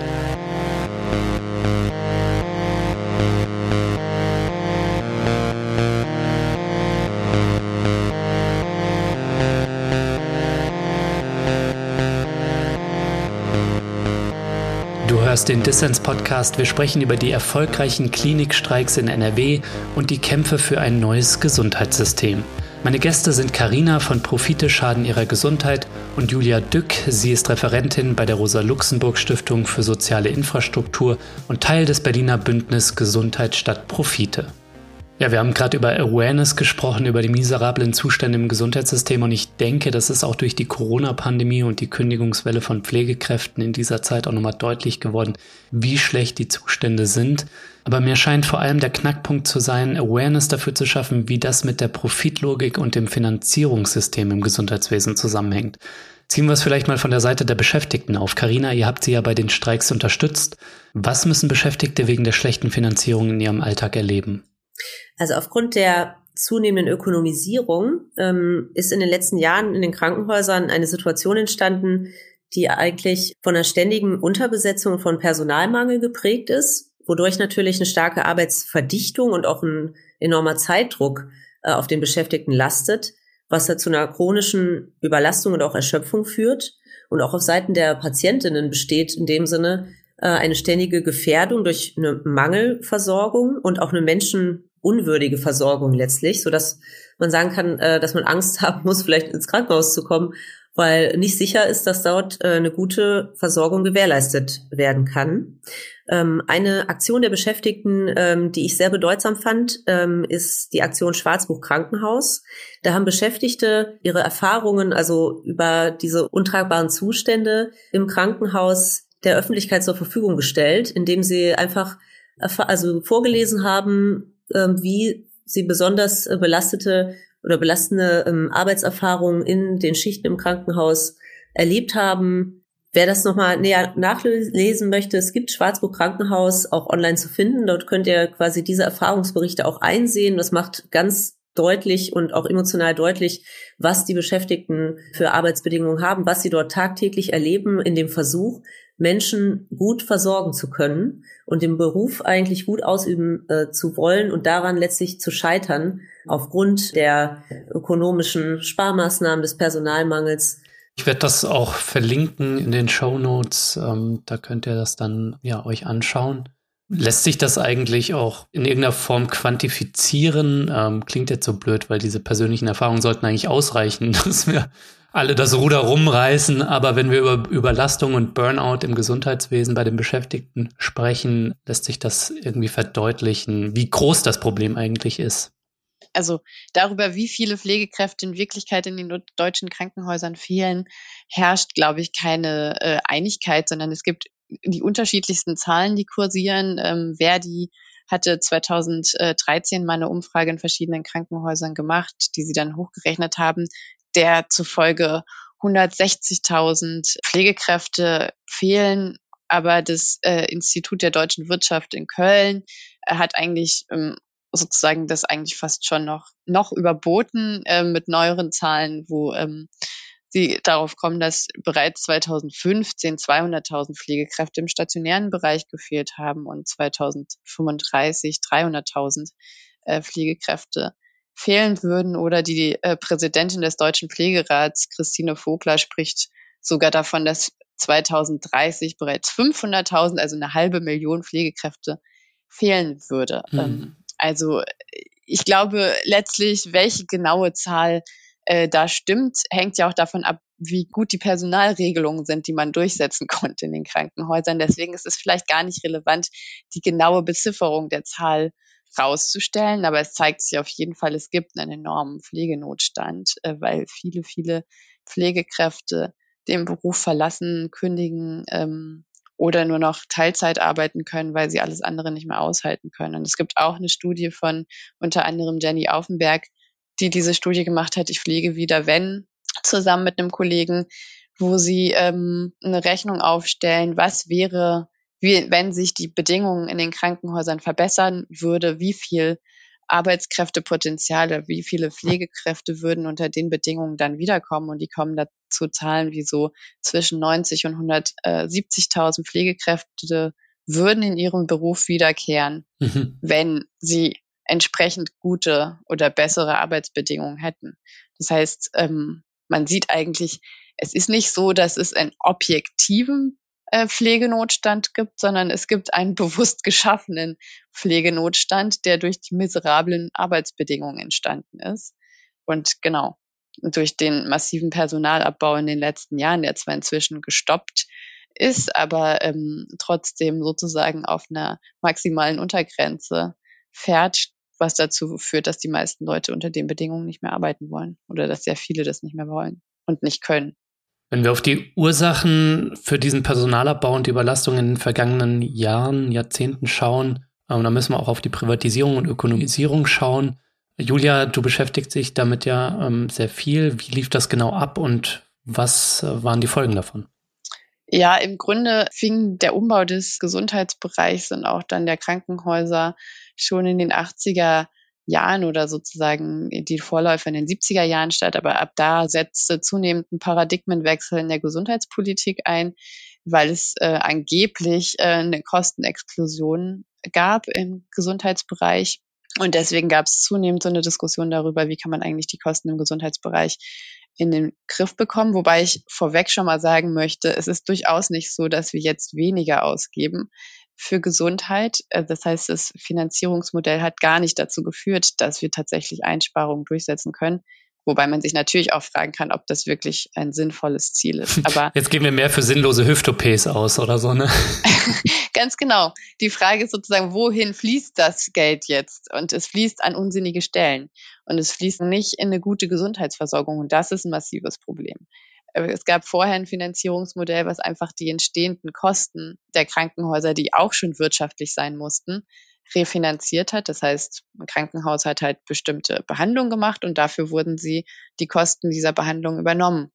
hörst den Dissens-Podcast. Wir sprechen über die erfolgreichen Klinikstreiks in NRW und die Kämpfe für ein neues Gesundheitssystem. Meine Gäste sind Karina von Profite Schaden ihrer Gesundheit und Julia Dück. Sie ist Referentin bei der Rosa-Luxemburg-Stiftung für soziale Infrastruktur und Teil des Berliner Bündnis Gesundheit statt Profite. Ja, wir haben gerade über Awareness gesprochen, über die miserablen Zustände im Gesundheitssystem und ich denke, das ist auch durch die Corona-Pandemie und die Kündigungswelle von Pflegekräften in dieser Zeit auch nochmal deutlich geworden, wie schlecht die Zustände sind. Aber mir scheint vor allem der Knackpunkt zu sein, Awareness dafür zu schaffen, wie das mit der Profitlogik und dem Finanzierungssystem im Gesundheitswesen zusammenhängt. Ziehen wir es vielleicht mal von der Seite der Beschäftigten auf. Karina, ihr habt sie ja bei den Streiks unterstützt. Was müssen Beschäftigte wegen der schlechten Finanzierung in ihrem Alltag erleben? Also aufgrund der zunehmenden Ökonomisierung ähm, ist in den letzten Jahren in den Krankenhäusern eine Situation entstanden, die eigentlich von einer ständigen Unterbesetzung von Personalmangel geprägt ist, wodurch natürlich eine starke Arbeitsverdichtung und auch ein enormer Zeitdruck äh, auf den Beschäftigten lastet, was da zu einer chronischen Überlastung und auch Erschöpfung führt. Und auch auf Seiten der Patientinnen besteht in dem Sinne äh, eine ständige Gefährdung durch eine Mangelversorgung und auch eine Menschen unwürdige Versorgung letztlich, so dass man sagen kann, äh, dass man Angst haben muss, vielleicht ins Krankenhaus zu kommen, weil nicht sicher ist, dass dort äh, eine gute Versorgung gewährleistet werden kann. Ähm, eine Aktion der Beschäftigten, ähm, die ich sehr bedeutsam fand, ähm, ist die Aktion Schwarzbuch Krankenhaus. Da haben Beschäftigte ihre Erfahrungen, also über diese untragbaren Zustände im Krankenhaus der Öffentlichkeit zur Verfügung gestellt, indem sie einfach also vorgelesen haben, wie sie besonders äh, belastete oder belastende ähm, Arbeitserfahrungen in den Schichten im Krankenhaus erlebt haben. Wer das nochmal näher nachlesen möchte, es gibt Schwarzburg Krankenhaus auch online zu finden. Dort könnt ihr quasi diese Erfahrungsberichte auch einsehen. Das macht ganz deutlich und auch emotional deutlich, was die Beschäftigten für Arbeitsbedingungen haben, was sie dort tagtäglich erleben in dem Versuch, Menschen gut versorgen zu können und den Beruf eigentlich gut ausüben äh, zu wollen und daran letztlich zu scheitern aufgrund der ökonomischen Sparmaßnahmen des Personalmangels. Ich werde das auch verlinken in den Show Notes. Ähm, da könnt ihr das dann ja euch anschauen. Lässt sich das eigentlich auch in irgendeiner Form quantifizieren? Ähm, klingt jetzt so blöd, weil diese persönlichen Erfahrungen sollten eigentlich ausreichen, dass wir alle das Ruder rumreißen. Aber wenn wir über Überlastung und Burnout im Gesundheitswesen bei den Beschäftigten sprechen, lässt sich das irgendwie verdeutlichen, wie groß das Problem eigentlich ist. Also darüber, wie viele Pflegekräfte in Wirklichkeit in den deutschen Krankenhäusern fehlen, herrscht, glaube ich, keine äh, Einigkeit, sondern es gibt die unterschiedlichsten Zahlen, die kursieren. Ähm, Verdi hatte 2013 mal eine Umfrage in verschiedenen Krankenhäusern gemacht, die sie dann hochgerechnet haben der zufolge 160.000 Pflegekräfte fehlen. Aber das äh, Institut der deutschen Wirtschaft in Köln äh, hat eigentlich ähm, sozusagen das eigentlich fast schon noch, noch überboten äh, mit neueren Zahlen, wo ähm, sie darauf kommen, dass bereits 2015 200.000 Pflegekräfte im stationären Bereich gefehlt haben und 2035 300.000 äh, Pflegekräfte fehlen würden. Oder die äh, Präsidentin des Deutschen Pflegerats, Christine Vogler, spricht sogar davon, dass 2030 bereits 500.000, also eine halbe Million Pflegekräfte fehlen würde. Mhm. Ähm, also ich glaube letztlich, welche genaue Zahl äh, da stimmt, hängt ja auch davon ab, wie gut die Personalregelungen sind, die man durchsetzen konnte in den Krankenhäusern. Deswegen ist es vielleicht gar nicht relevant, die genaue Bezifferung der Zahl rauszustellen. Aber es zeigt sich auf jeden Fall, es gibt einen enormen Pflegenotstand, äh, weil viele, viele Pflegekräfte den Beruf verlassen, kündigen ähm, oder nur noch Teilzeit arbeiten können, weil sie alles andere nicht mehr aushalten können. Und es gibt auch eine Studie von unter anderem Jenny Aufenberg, die diese Studie gemacht hat, ich pflege wieder, wenn, zusammen mit einem Kollegen, wo sie ähm, eine Rechnung aufstellen, was wäre, wie, wenn sich die Bedingungen in den Krankenhäusern verbessern würde, wie viel Arbeitskräftepotenziale, wie viele Pflegekräfte würden unter den Bedingungen dann wiederkommen. Und die kommen dazu Zahlen wie so zwischen 90 und 170.000 Pflegekräfte würden in ihrem Beruf wiederkehren, mhm. wenn sie entsprechend gute oder bessere Arbeitsbedingungen hätten. Das heißt, ähm, man sieht eigentlich, es ist nicht so, dass es einen objektiven äh, Pflegenotstand gibt, sondern es gibt einen bewusst geschaffenen Pflegenotstand, der durch die miserablen Arbeitsbedingungen entstanden ist. Und genau, durch den massiven Personalabbau in den letzten Jahren, der zwar inzwischen gestoppt ist, aber ähm, trotzdem sozusagen auf einer maximalen Untergrenze fährt, was dazu führt, dass die meisten Leute unter den Bedingungen nicht mehr arbeiten wollen oder dass sehr viele das nicht mehr wollen und nicht können. Wenn wir auf die Ursachen für diesen Personalabbau und die Überlastung in den vergangenen Jahren, Jahrzehnten schauen, ähm, dann müssen wir auch auf die Privatisierung und Ökonomisierung schauen. Julia, du beschäftigst dich damit ja ähm, sehr viel. Wie lief das genau ab und was äh, waren die Folgen davon? Ja, im Grunde fing der Umbau des Gesundheitsbereichs und auch dann der Krankenhäuser schon in den 80er Jahren oder sozusagen die Vorläufer in den 70er Jahren statt. Aber ab da setzte zunehmend ein Paradigmenwechsel in der Gesundheitspolitik ein, weil es äh, angeblich äh, eine Kostenexplosion gab im Gesundheitsbereich. Und deswegen gab es zunehmend so eine Diskussion darüber, wie kann man eigentlich die Kosten im Gesundheitsbereich in den Griff bekommen. Wobei ich vorweg schon mal sagen möchte, es ist durchaus nicht so, dass wir jetzt weniger ausgeben für Gesundheit. Äh, das heißt, das Finanzierungsmodell hat gar nicht dazu geführt, dass wir tatsächlich Einsparungen durchsetzen können. Wobei man sich natürlich auch fragen kann, ob das wirklich ein sinnvolles Ziel ist. Aber jetzt geben wir mehr für sinnlose Hüft-OPs aus oder so, ne? Ganz genau. Die Frage ist sozusagen, wohin fließt das Geld jetzt? Und es fließt an unsinnige Stellen. Und es fließt nicht in eine gute Gesundheitsversorgung. Und das ist ein massives Problem. Äh, es gab vorher ein Finanzierungsmodell, was einfach die entstehenden Kosten der Krankenhäuser, die auch schon wirtschaftlich sein mussten, refinanziert hat. Das heißt, ein Krankenhaus hat halt bestimmte Behandlungen gemacht und dafür wurden sie die Kosten dieser Behandlung übernommen.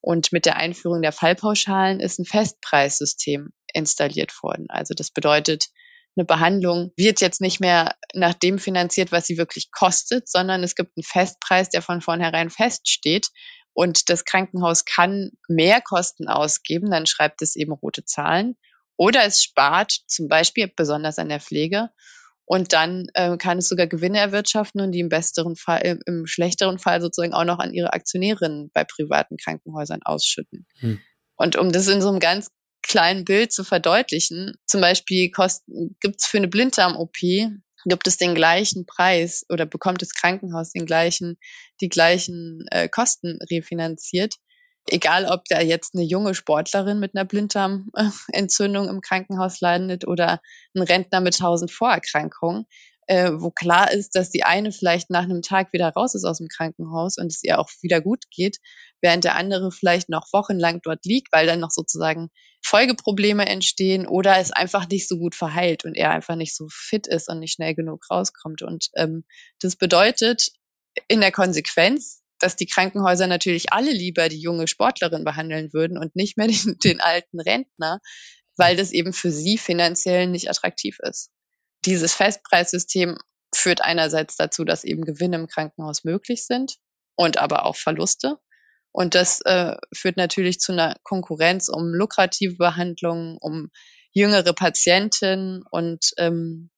Und mit der Einführung der Fallpauschalen ist ein Festpreissystem installiert worden. Also das bedeutet, eine Behandlung wird jetzt nicht mehr nach dem finanziert, was sie wirklich kostet, sondern es gibt einen Festpreis, der von vornherein feststeht. Und das Krankenhaus kann mehr Kosten ausgeben, dann schreibt es eben rote Zahlen. Oder es spart zum Beispiel besonders an der Pflege und dann äh, kann es sogar Gewinne erwirtschaften und die im besseren Fall, im, schlechteren Fall sozusagen auch noch an ihre Aktionärinnen bei privaten Krankenhäusern ausschütten. Hm. Und um das in so einem ganz kleinen Bild zu verdeutlichen, zum Beispiel gibt es für eine Blinddarm-OP gibt es den gleichen Preis oder bekommt das Krankenhaus den gleichen, die gleichen äh, Kosten refinanziert egal ob da jetzt eine junge Sportlerin mit einer Blinddarmentzündung im Krankenhaus landet oder ein Rentner mit tausend Vorerkrankungen, äh, wo klar ist, dass die eine vielleicht nach einem Tag wieder raus ist aus dem Krankenhaus und es ihr auch wieder gut geht, während der andere vielleicht noch wochenlang dort liegt, weil dann noch sozusagen Folgeprobleme entstehen oder es einfach nicht so gut verheilt und er einfach nicht so fit ist und nicht schnell genug rauskommt. Und ähm, das bedeutet in der Konsequenz, dass die Krankenhäuser natürlich alle lieber die junge Sportlerin behandeln würden und nicht mehr den, den alten Rentner, weil das eben für sie finanziell nicht attraktiv ist. Dieses Festpreissystem führt einerseits dazu, dass eben Gewinne im Krankenhaus möglich sind und aber auch Verluste. Und das äh, führt natürlich zu einer Konkurrenz um lukrative Behandlungen, um jüngere Patienten und ähm,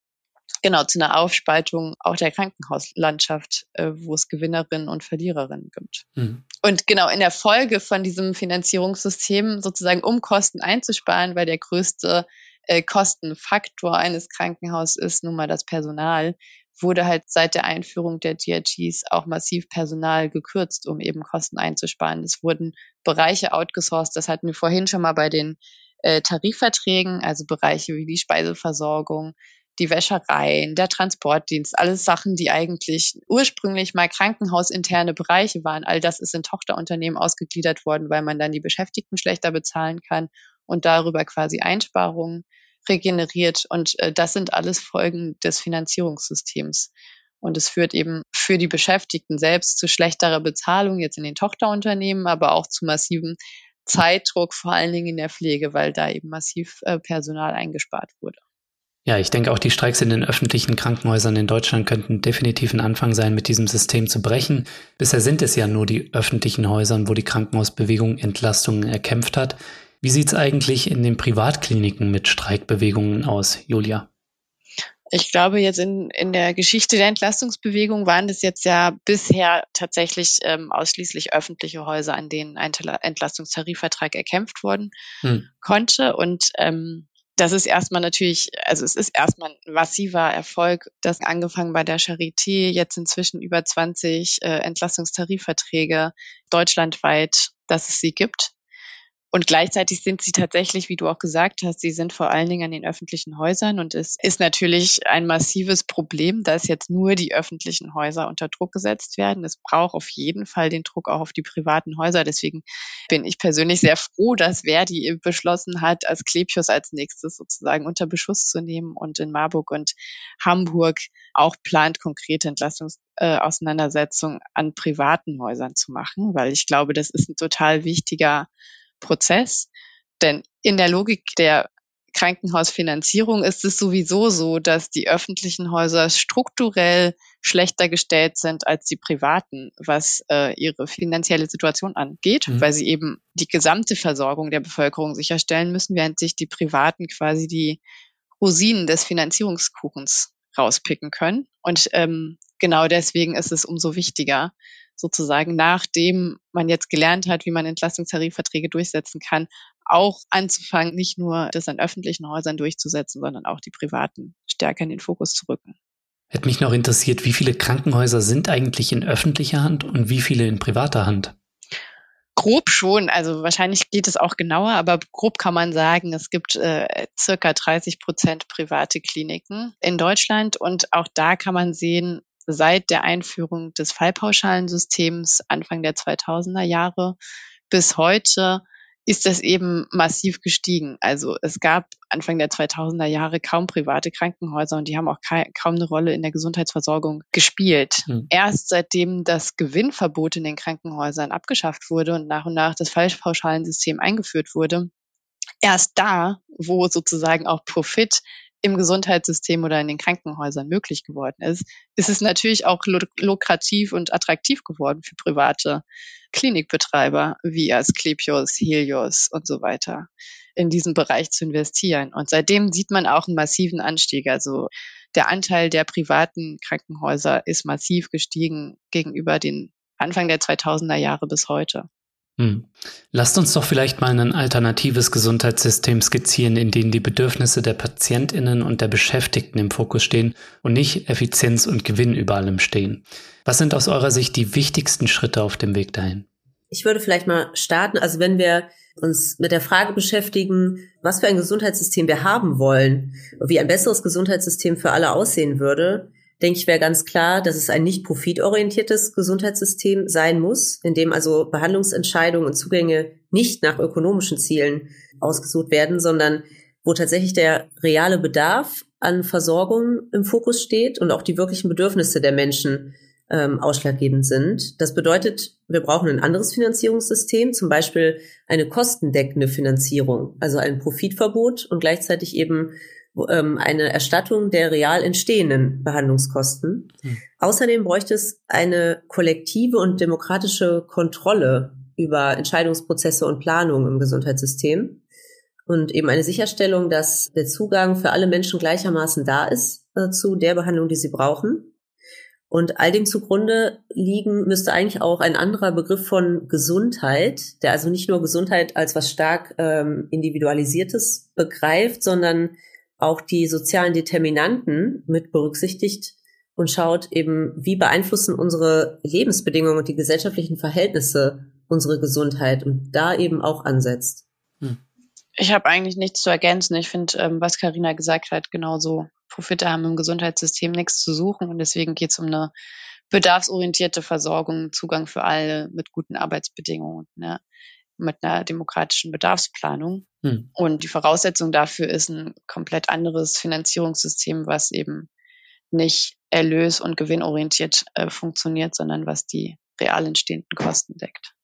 genau zu einer Aufspaltung auch der Krankenhauslandschaft, äh, wo es Gewinnerinnen und Verliererinnen gibt. Mhm. Und genau in der Folge von diesem Finanzierungssystem sozusagen, um Kosten einzusparen, weil der größte äh, Kostenfaktor eines Krankenhauses ist nun mal das Personal, wurde halt seit der Einführung der DRGs auch massiv Personal gekürzt, um eben Kosten einzusparen. Es wurden Bereiche outgesourced, das hatten wir vorhin schon mal bei den äh, Tarifverträgen, also Bereiche wie die Speiseversorgung, die Wäschereien, der Transportdienst, alles Sachen, die eigentlich ursprünglich mal krankenhausinterne Bereiche waren. All das ist in Tochterunternehmen ausgegliedert worden, weil man dann die Beschäftigten schlechter bezahlen kann und darüber quasi Einsparungen regeneriert. Und äh, das sind alles Folgen des Finanzierungssystems. Und es führt eben für die Beschäftigten selbst zu schlechterer Bezahlung jetzt in den Tochterunternehmen, aber auch zu massivem Zeitdruck, vor allen Dingen in der Pflege, weil da eben massiv äh, Personal eingespart wurde. Ja, ich denke auch die Streiks in den öffentlichen Krankenhäusern in Deutschland könnten definitiv ein Anfang sein, mit diesem System zu brechen. Bisher sind es ja nur die öffentlichen Häusern, wo die Krankenhausbewegung Entlastungen erkämpft hat. Wie sieht's eigentlich in den Privatkliniken mit Streikbewegungen aus, Julia? Ich glaube, jetzt in, in der Geschichte der Entlastungsbewegung waren das jetzt ja bisher tatsächlich ähm, ausschließlich öffentliche Häuser, an denen ein Entlastungstarifvertrag erkämpft worden hm. konnte. Und ähm, das ist erstmal natürlich, also es ist erstmal ein massiver Erfolg, dass angefangen bei der Charité jetzt inzwischen über 20 äh, Entlastungstarifverträge deutschlandweit, dass es sie gibt. Und gleichzeitig sind sie tatsächlich, wie du auch gesagt hast, sie sind vor allen Dingen an den öffentlichen Häusern. Und es ist natürlich ein massives Problem, dass jetzt nur die öffentlichen Häuser unter Druck gesetzt werden. Es braucht auf jeden Fall den Druck auch auf die privaten Häuser. Deswegen bin ich persönlich sehr froh, dass Verdi beschlossen hat, als Klepios als nächstes sozusagen unter Beschuss zu nehmen und in Marburg und Hamburg auch plant, konkrete Entlastungsauseinandersetzungen äh, an privaten Häusern zu machen, weil ich glaube, das ist ein total wichtiger Prozess. Denn in der Logik der Krankenhausfinanzierung ist es sowieso so, dass die öffentlichen Häuser strukturell schlechter gestellt sind als die privaten, was äh, ihre finanzielle Situation angeht, mhm. weil sie eben die gesamte Versorgung der Bevölkerung sicherstellen müssen, während sich die privaten quasi die Rosinen des Finanzierungskuchens rauspicken können. Und ähm, genau deswegen ist es umso wichtiger, sozusagen, nachdem man jetzt gelernt hat, wie man Entlastungstarifverträge durchsetzen kann, auch anzufangen, nicht nur das an öffentlichen Häusern durchzusetzen, sondern auch die privaten stärker in den Fokus zu rücken. Hätte mich noch interessiert, wie viele Krankenhäuser sind eigentlich in öffentlicher Hand und wie viele in privater Hand? Grob schon, also wahrscheinlich geht es auch genauer, aber grob kann man sagen, es gibt äh, circa 30 Prozent private Kliniken in Deutschland und auch da kann man sehen, seit der Einführung des Fallpauschalensystems Anfang der 2000er Jahre bis heute ist das eben massiv gestiegen. Also es gab Anfang der 2000er Jahre kaum private Krankenhäuser und die haben auch kaum eine Rolle in der Gesundheitsversorgung gespielt. Mhm. Erst seitdem das Gewinnverbot in den Krankenhäusern abgeschafft wurde und nach und nach das Fallpauschalensystem eingeführt wurde, erst da, wo sozusagen auch Profit im Gesundheitssystem oder in den Krankenhäusern möglich geworden ist, ist es natürlich auch lukrativ und attraktiv geworden für private Klinikbetreiber wie Asklepios, Helios und so weiter in diesen Bereich zu investieren. Und seitdem sieht man auch einen massiven Anstieg. Also der Anteil der privaten Krankenhäuser ist massiv gestiegen gegenüber den Anfang der 2000er Jahre bis heute. Hm. Lasst uns doch vielleicht mal ein alternatives Gesundheitssystem skizzieren, in dem die Bedürfnisse der Patientinnen und der Beschäftigten im Fokus stehen und nicht Effizienz und Gewinn über allem stehen. Was sind aus eurer Sicht die wichtigsten Schritte auf dem Weg dahin? Ich würde vielleicht mal starten, also wenn wir uns mit der Frage beschäftigen, was für ein Gesundheitssystem wir haben wollen, wie ein besseres Gesundheitssystem für alle aussehen würde, denke ich, wäre ganz klar, dass es ein nicht profitorientiertes Gesundheitssystem sein muss, in dem also Behandlungsentscheidungen und Zugänge nicht nach ökonomischen Zielen ausgesucht werden, sondern wo tatsächlich der reale Bedarf an Versorgung im Fokus steht und auch die wirklichen Bedürfnisse der Menschen ähm, ausschlaggebend sind. Das bedeutet, wir brauchen ein anderes Finanzierungssystem, zum Beispiel eine kostendeckende Finanzierung, also ein Profitverbot und gleichzeitig eben ähm, eine Erstattung der real entstehenden Behandlungskosten. Mhm. Außerdem bräuchte es eine kollektive und demokratische Kontrolle über Entscheidungsprozesse und Planung im Gesundheitssystem und eben eine Sicherstellung, dass der Zugang für alle Menschen gleichermaßen da ist äh, zu der Behandlung, die sie brauchen. Und all dem zugrunde liegen müsste eigentlich auch ein anderer Begriff von Gesundheit, der also nicht nur Gesundheit als was stark ähm, individualisiertes begreift, sondern auch die sozialen Determinanten mit berücksichtigt und schaut eben, wie beeinflussen unsere Lebensbedingungen und die gesellschaftlichen Verhältnisse unsere Gesundheit und da eben auch ansetzt. Hm. Ich habe eigentlich nichts zu ergänzen. Ich finde, ähm, was Karina gesagt hat, genauso. Profite haben im Gesundheitssystem nichts zu suchen und deswegen geht es um eine bedarfsorientierte Versorgung, Zugang für alle mit guten Arbeitsbedingungen. Ne? Mit einer demokratischen Bedarfsplanung. Hm. Und die Voraussetzung dafür ist ein komplett anderes Finanzierungssystem, was eben nicht erlös- und gewinnorientiert äh, funktioniert, sondern was die real entstehenden Kosten deckt.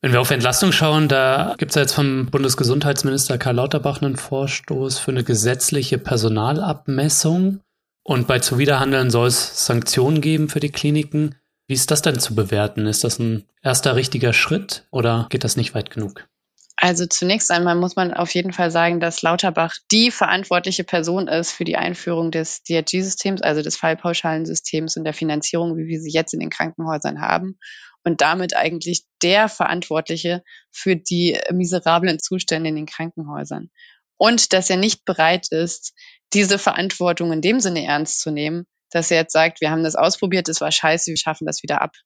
Wenn wir auf Entlastung schauen, da gibt es ja jetzt vom Bundesgesundheitsminister Karl Lauterbach einen Vorstoß für eine gesetzliche Personalabmessung. Und bei Zuwiderhandeln soll es Sanktionen geben für die Kliniken. Wie ist das denn zu bewerten? Ist das ein erster richtiger Schritt oder geht das nicht weit genug? Also zunächst einmal muss man auf jeden Fall sagen, dass Lauterbach die verantwortliche Person ist für die Einführung des DRG-Systems, also des Fallpauschalensystems und der Finanzierung, wie wir sie jetzt in den Krankenhäusern haben. Und damit eigentlich der Verantwortliche für die miserablen Zustände in den Krankenhäusern. Und dass er nicht bereit ist, diese Verantwortung in dem Sinne ernst zu nehmen, dass er jetzt sagt, wir haben das ausprobiert, das war scheiße, wir schaffen das wieder ab.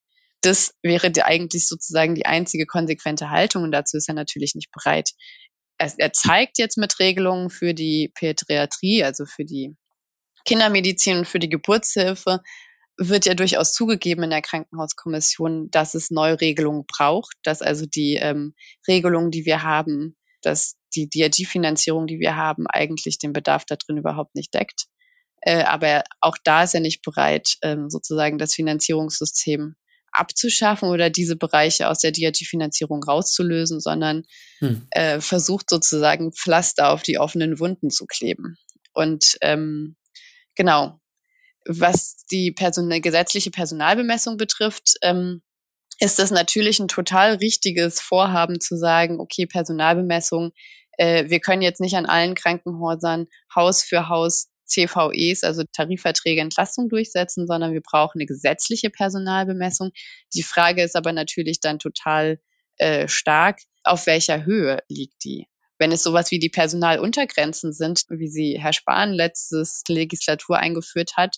Das wäre eigentlich sozusagen die einzige konsequente Haltung und dazu ist er natürlich nicht bereit. Er, er zeigt jetzt mit Regelungen für die Pädiatrie, also für die Kindermedizin und für die Geburtshilfe, wird ja durchaus zugegeben in der Krankenhauskommission, dass es Neuregelungen braucht, dass also die ähm, Regelungen, die wir haben, dass die DRG-Finanzierung, die wir haben, eigentlich den Bedarf da drin überhaupt nicht deckt. Äh, aber auch da ist er nicht bereit, ähm, sozusagen das Finanzierungssystem abzuschaffen oder diese Bereiche aus der DRG-Finanzierung rauszulösen, sondern hm. äh, versucht sozusagen Pflaster auf die offenen Wunden zu kleben. Und ähm, genau, was die Person gesetzliche Personalbemessung betrifft, ähm, ist das natürlich ein total richtiges Vorhaben zu sagen, okay, Personalbemessung, äh, wir können jetzt nicht an allen Krankenhäusern Haus für Haus CVEs, also Tarifverträge Entlastung durchsetzen, sondern wir brauchen eine gesetzliche Personalbemessung. Die Frage ist aber natürlich dann total äh, stark, auf welcher Höhe liegt die? Wenn es sowas wie die Personaluntergrenzen sind, wie sie Herr Spahn letztes Legislatur eingeführt hat,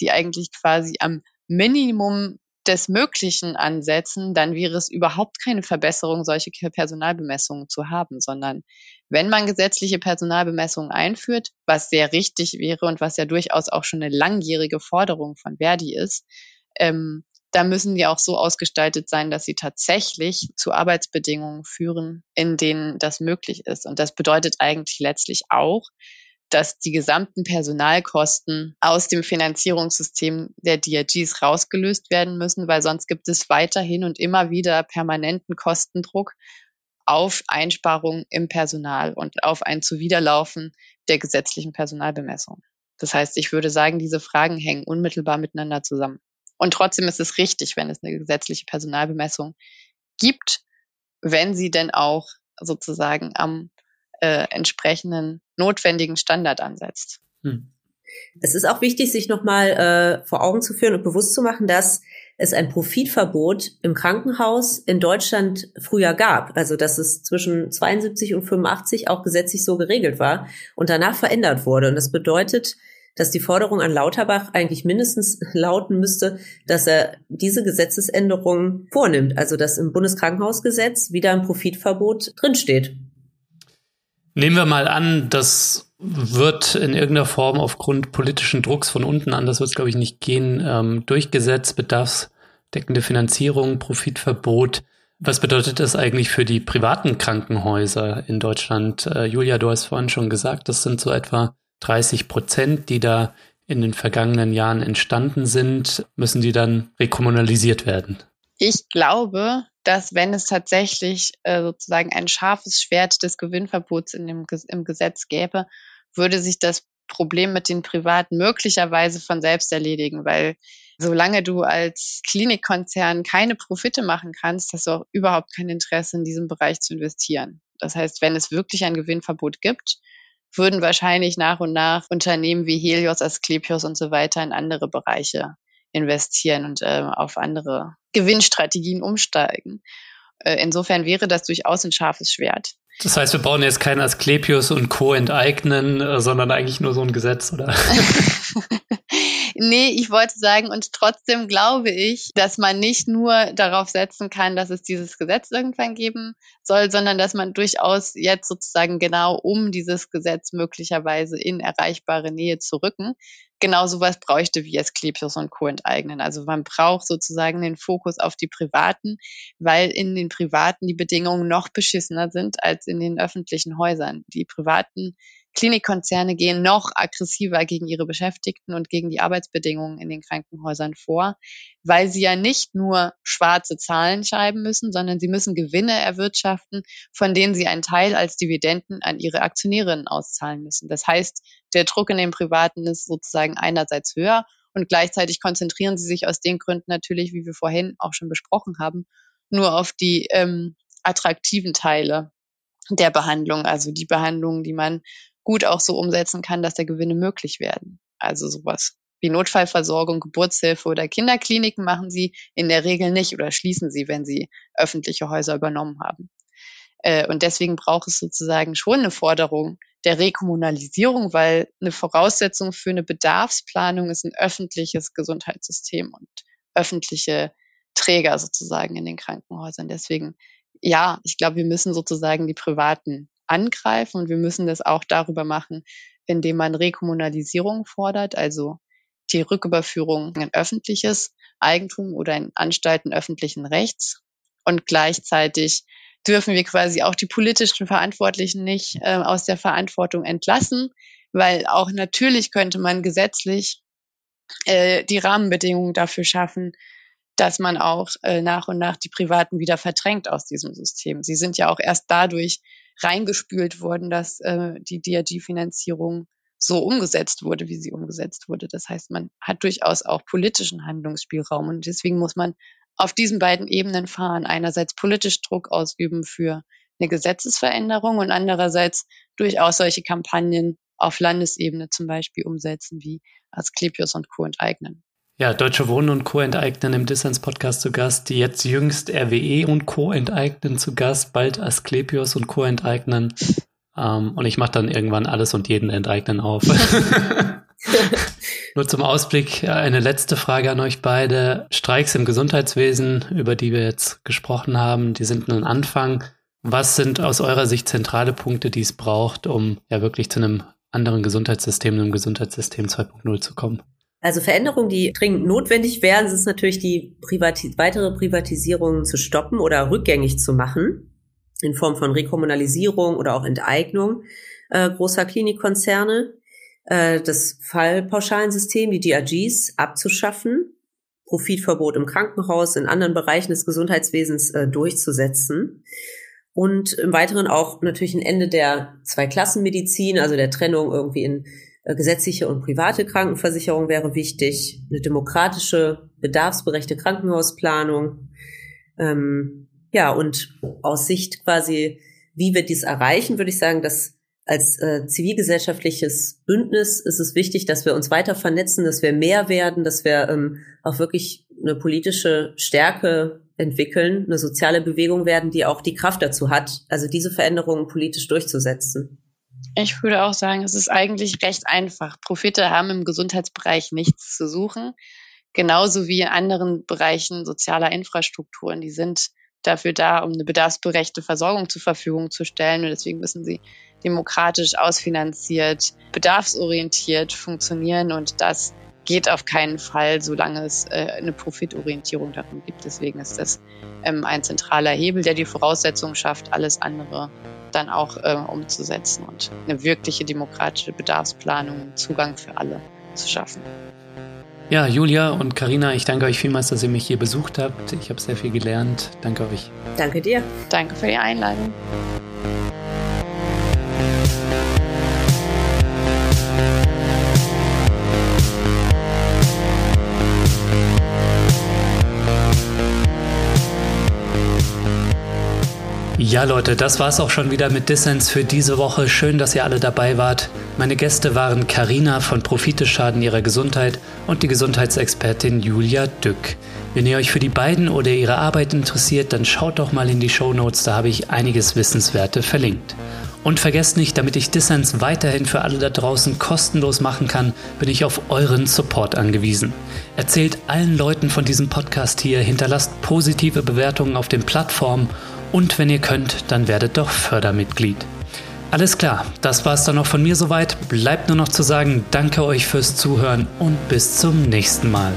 die eigentlich quasi am Minimum des Möglichen ansetzen, dann wäre es überhaupt keine Verbesserung, solche Personalbemessungen zu haben, sondern wenn man gesetzliche Personalbemessungen einführt, was sehr richtig wäre und was ja durchaus auch schon eine langjährige Forderung von Verdi ist, ähm, da müssen die auch so ausgestaltet sein, dass sie tatsächlich zu Arbeitsbedingungen führen, in denen das möglich ist. Und das bedeutet eigentlich letztlich auch, dass die gesamten Personalkosten aus dem Finanzierungssystem der DRGs rausgelöst werden müssen, weil sonst gibt es weiterhin und immer wieder permanenten Kostendruck auf Einsparungen im Personal und auf ein Zuwiderlaufen der gesetzlichen Personalbemessung. Das heißt, ich würde sagen, diese Fragen hängen unmittelbar miteinander zusammen. Und trotzdem ist es richtig, wenn es eine gesetzliche Personalbemessung gibt, wenn sie denn auch sozusagen am äh, entsprechenden notwendigen Standard ansetzt. Hm. Es ist auch wichtig, sich nochmal äh, vor Augen zu führen und bewusst zu machen, dass es ein Profitverbot im Krankenhaus in Deutschland früher gab. Also dass es zwischen 72 und 85 auch gesetzlich so geregelt war und danach verändert wurde. Und das bedeutet, dass die Forderung an Lauterbach eigentlich mindestens lauten müsste, dass er diese Gesetzesänderung vornimmt. Also dass im Bundeskrankenhausgesetz wieder ein Profitverbot drinsteht. Nehmen wir mal an, das wird in irgendeiner Form aufgrund politischen Drucks von unten, anders wird es, glaube ich, nicht gehen, ähm, durchgesetzt, bedarfsdeckende Finanzierung, Profitverbot. Was bedeutet das eigentlich für die privaten Krankenhäuser in Deutschland? Äh, Julia, du hast vorhin schon gesagt, das sind so etwa 30 Prozent, die da in den vergangenen Jahren entstanden sind. Müssen die dann rekommunalisiert werden? Ich glaube, dass wenn es tatsächlich äh, sozusagen ein scharfes Schwert des Gewinnverbots in dem, im Gesetz gäbe, würde sich das Problem mit den Privaten möglicherweise von selbst erledigen, weil solange du als Klinikkonzern keine Profite machen kannst, hast du auch überhaupt kein Interesse in diesem Bereich zu investieren. Das heißt, wenn es wirklich ein Gewinnverbot gibt, würden wahrscheinlich nach und nach Unternehmen wie Helios, Asklepios und so weiter in andere Bereiche investieren und äh, auf andere Gewinnstrategien umsteigen. Äh, insofern wäre das durchaus ein scharfes Schwert. Das heißt, wir brauchen jetzt kein Asklepios und Co. enteignen, äh, sondern eigentlich nur so ein Gesetz, oder? nee, ich wollte sagen, und trotzdem glaube ich, dass man nicht nur darauf setzen kann, dass es dieses Gesetz irgendwann geben soll, sondern dass man durchaus jetzt sozusagen genau um dieses Gesetz möglicherweise in erreichbare Nähe zu rücken, genau sowas bräuchte wie Asklepios und Co. enteignen. Also man braucht sozusagen den Fokus auf die Privaten, weil in den Privaten die Bedingungen noch beschissener sind als in den öffentlichen Häusern. Die privaten Klinikkonzerne gehen noch aggressiver gegen ihre Beschäftigten und gegen die Arbeitsbedingungen in den Krankenhäusern vor, weil sie ja nicht nur schwarze Zahlen schreiben müssen, sondern sie müssen Gewinne erwirtschaften, von denen sie einen Teil als Dividenden an ihre Aktionärinnen auszahlen müssen. Das heißt, der Druck in den Privaten ist sozusagen einerseits höher und gleichzeitig konzentrieren sie sich aus den Gründen natürlich, wie wir vorhin auch schon besprochen haben, nur auf die ähm, attraktiven Teile der Behandlung, also die Behandlungen, die man gut auch so umsetzen kann, dass da Gewinne möglich werden. Also sowas wie Notfallversorgung, Geburtshilfe oder Kinderkliniken machen sie in der Regel nicht oder schließen sie, wenn sie öffentliche Häuser übernommen haben. Äh, und deswegen braucht es sozusagen schon eine Forderung der Rekommunalisierung, weil eine Voraussetzung für eine Bedarfsplanung ist ein öffentliches Gesundheitssystem und öffentliche Träger sozusagen in den Krankenhäusern. Deswegen, ja, ich glaube, wir müssen sozusagen die Privaten angreifen und wir müssen das auch darüber machen, indem man Rekommunalisierung fordert, also die Rücküberführung in öffentliches Eigentum oder in Anstalten öffentlichen Rechts. Und gleichzeitig dürfen wir quasi auch die politischen Verantwortlichen nicht äh, aus der Verantwortung entlassen, weil auch natürlich könnte man gesetzlich äh, die Rahmenbedingungen dafür schaffen, dass man auch äh, nach und nach die Privaten wieder verdrängt aus diesem System. Sie sind ja auch erst dadurch reingespült worden, dass äh, die DRG-Finanzierung so umgesetzt wurde, wie sie umgesetzt wurde. Das heißt, man hat durchaus auch politischen Handlungsspielraum und deswegen muss man auf diesen beiden Ebenen fahren. Einerseits politisch Druck ausüben für eine Gesetzesveränderung und andererseits durchaus solche Kampagnen auf Landesebene zum Beispiel umsetzen, wie Asklepios und Co. enteignen. Ja, Deutsche Wohnen und Co. enteignen im Dissens-Podcast zu Gast, die jetzt jüngst RWE und Co. enteignen zu Gast, bald Asklepios und Co. enteignen. Ähm, und ich mache dann irgendwann alles und jeden enteignen auf. Nur zum Ausblick eine letzte Frage an euch beide. Streiks im Gesundheitswesen, über die wir jetzt gesprochen haben, die sind ein Anfang. Was sind aus eurer Sicht zentrale Punkte, die es braucht, um ja wirklich zu einem anderen Gesundheitssystem, einem Gesundheitssystem 2.0 zu kommen? Also Veränderungen, die dringend notwendig wären, ist natürlich die Privati weitere Privatisierung zu stoppen oder rückgängig zu machen, in Form von Rekommunalisierung oder auch Enteignung äh, großer Klinikkonzerne, äh, das Fallpauschalensystem, die DRGs, abzuschaffen, Profitverbot im Krankenhaus, in anderen Bereichen des Gesundheitswesens äh, durchzusetzen und im Weiteren auch natürlich ein Ende der Zweiklassenmedizin, also der Trennung irgendwie in gesetzliche und private Krankenversicherung wäre wichtig, eine demokratische, bedarfsberechte Krankenhausplanung. Ähm, ja, und aus Sicht quasi, wie wir dies erreichen, würde ich sagen, dass als äh, zivilgesellschaftliches Bündnis ist es wichtig, dass wir uns weiter vernetzen, dass wir mehr werden, dass wir ähm, auch wirklich eine politische Stärke entwickeln, eine soziale Bewegung werden, die auch die Kraft dazu hat, also diese Veränderungen politisch durchzusetzen. Ich würde auch sagen, es ist eigentlich recht einfach. Profite haben im Gesundheitsbereich nichts zu suchen, genauso wie in anderen Bereichen sozialer Infrastrukturen. Die sind dafür da, um eine bedarfsberechte Versorgung zur Verfügung zu stellen. Und deswegen müssen sie demokratisch ausfinanziert, bedarfsorientiert funktionieren. Und das geht auf keinen Fall, solange es äh, eine Profitorientierung darin gibt. Deswegen ist das ähm, ein zentraler Hebel, der die Voraussetzungen schafft, alles andere dann auch äh, umzusetzen und eine wirkliche demokratische Bedarfsplanung, Zugang für alle zu schaffen. Ja, Julia und Karina, ich danke euch vielmals, dass ihr mich hier besucht habt. Ich habe sehr viel gelernt. Danke euch. Danke dir. Danke für die Einladung. Ja, Leute, das war's auch schon wieder mit Dissens für diese Woche. Schön, dass ihr alle dabei wart. Meine Gäste waren Karina von Profite schaden ihrer Gesundheit und die Gesundheitsexpertin Julia Dück. Wenn ihr euch für die beiden oder ihre Arbeit interessiert, dann schaut doch mal in die Show Notes, da habe ich einiges Wissenswerte verlinkt. Und vergesst nicht, damit ich Dissens weiterhin für alle da draußen kostenlos machen kann, bin ich auf euren Support angewiesen. Erzählt allen Leuten von diesem Podcast hier, hinterlasst positive Bewertungen auf den Plattformen und wenn ihr könnt, dann werdet doch Fördermitglied. Alles klar, das war's dann noch von mir soweit. Bleibt nur noch zu sagen, danke euch fürs Zuhören und bis zum nächsten Mal.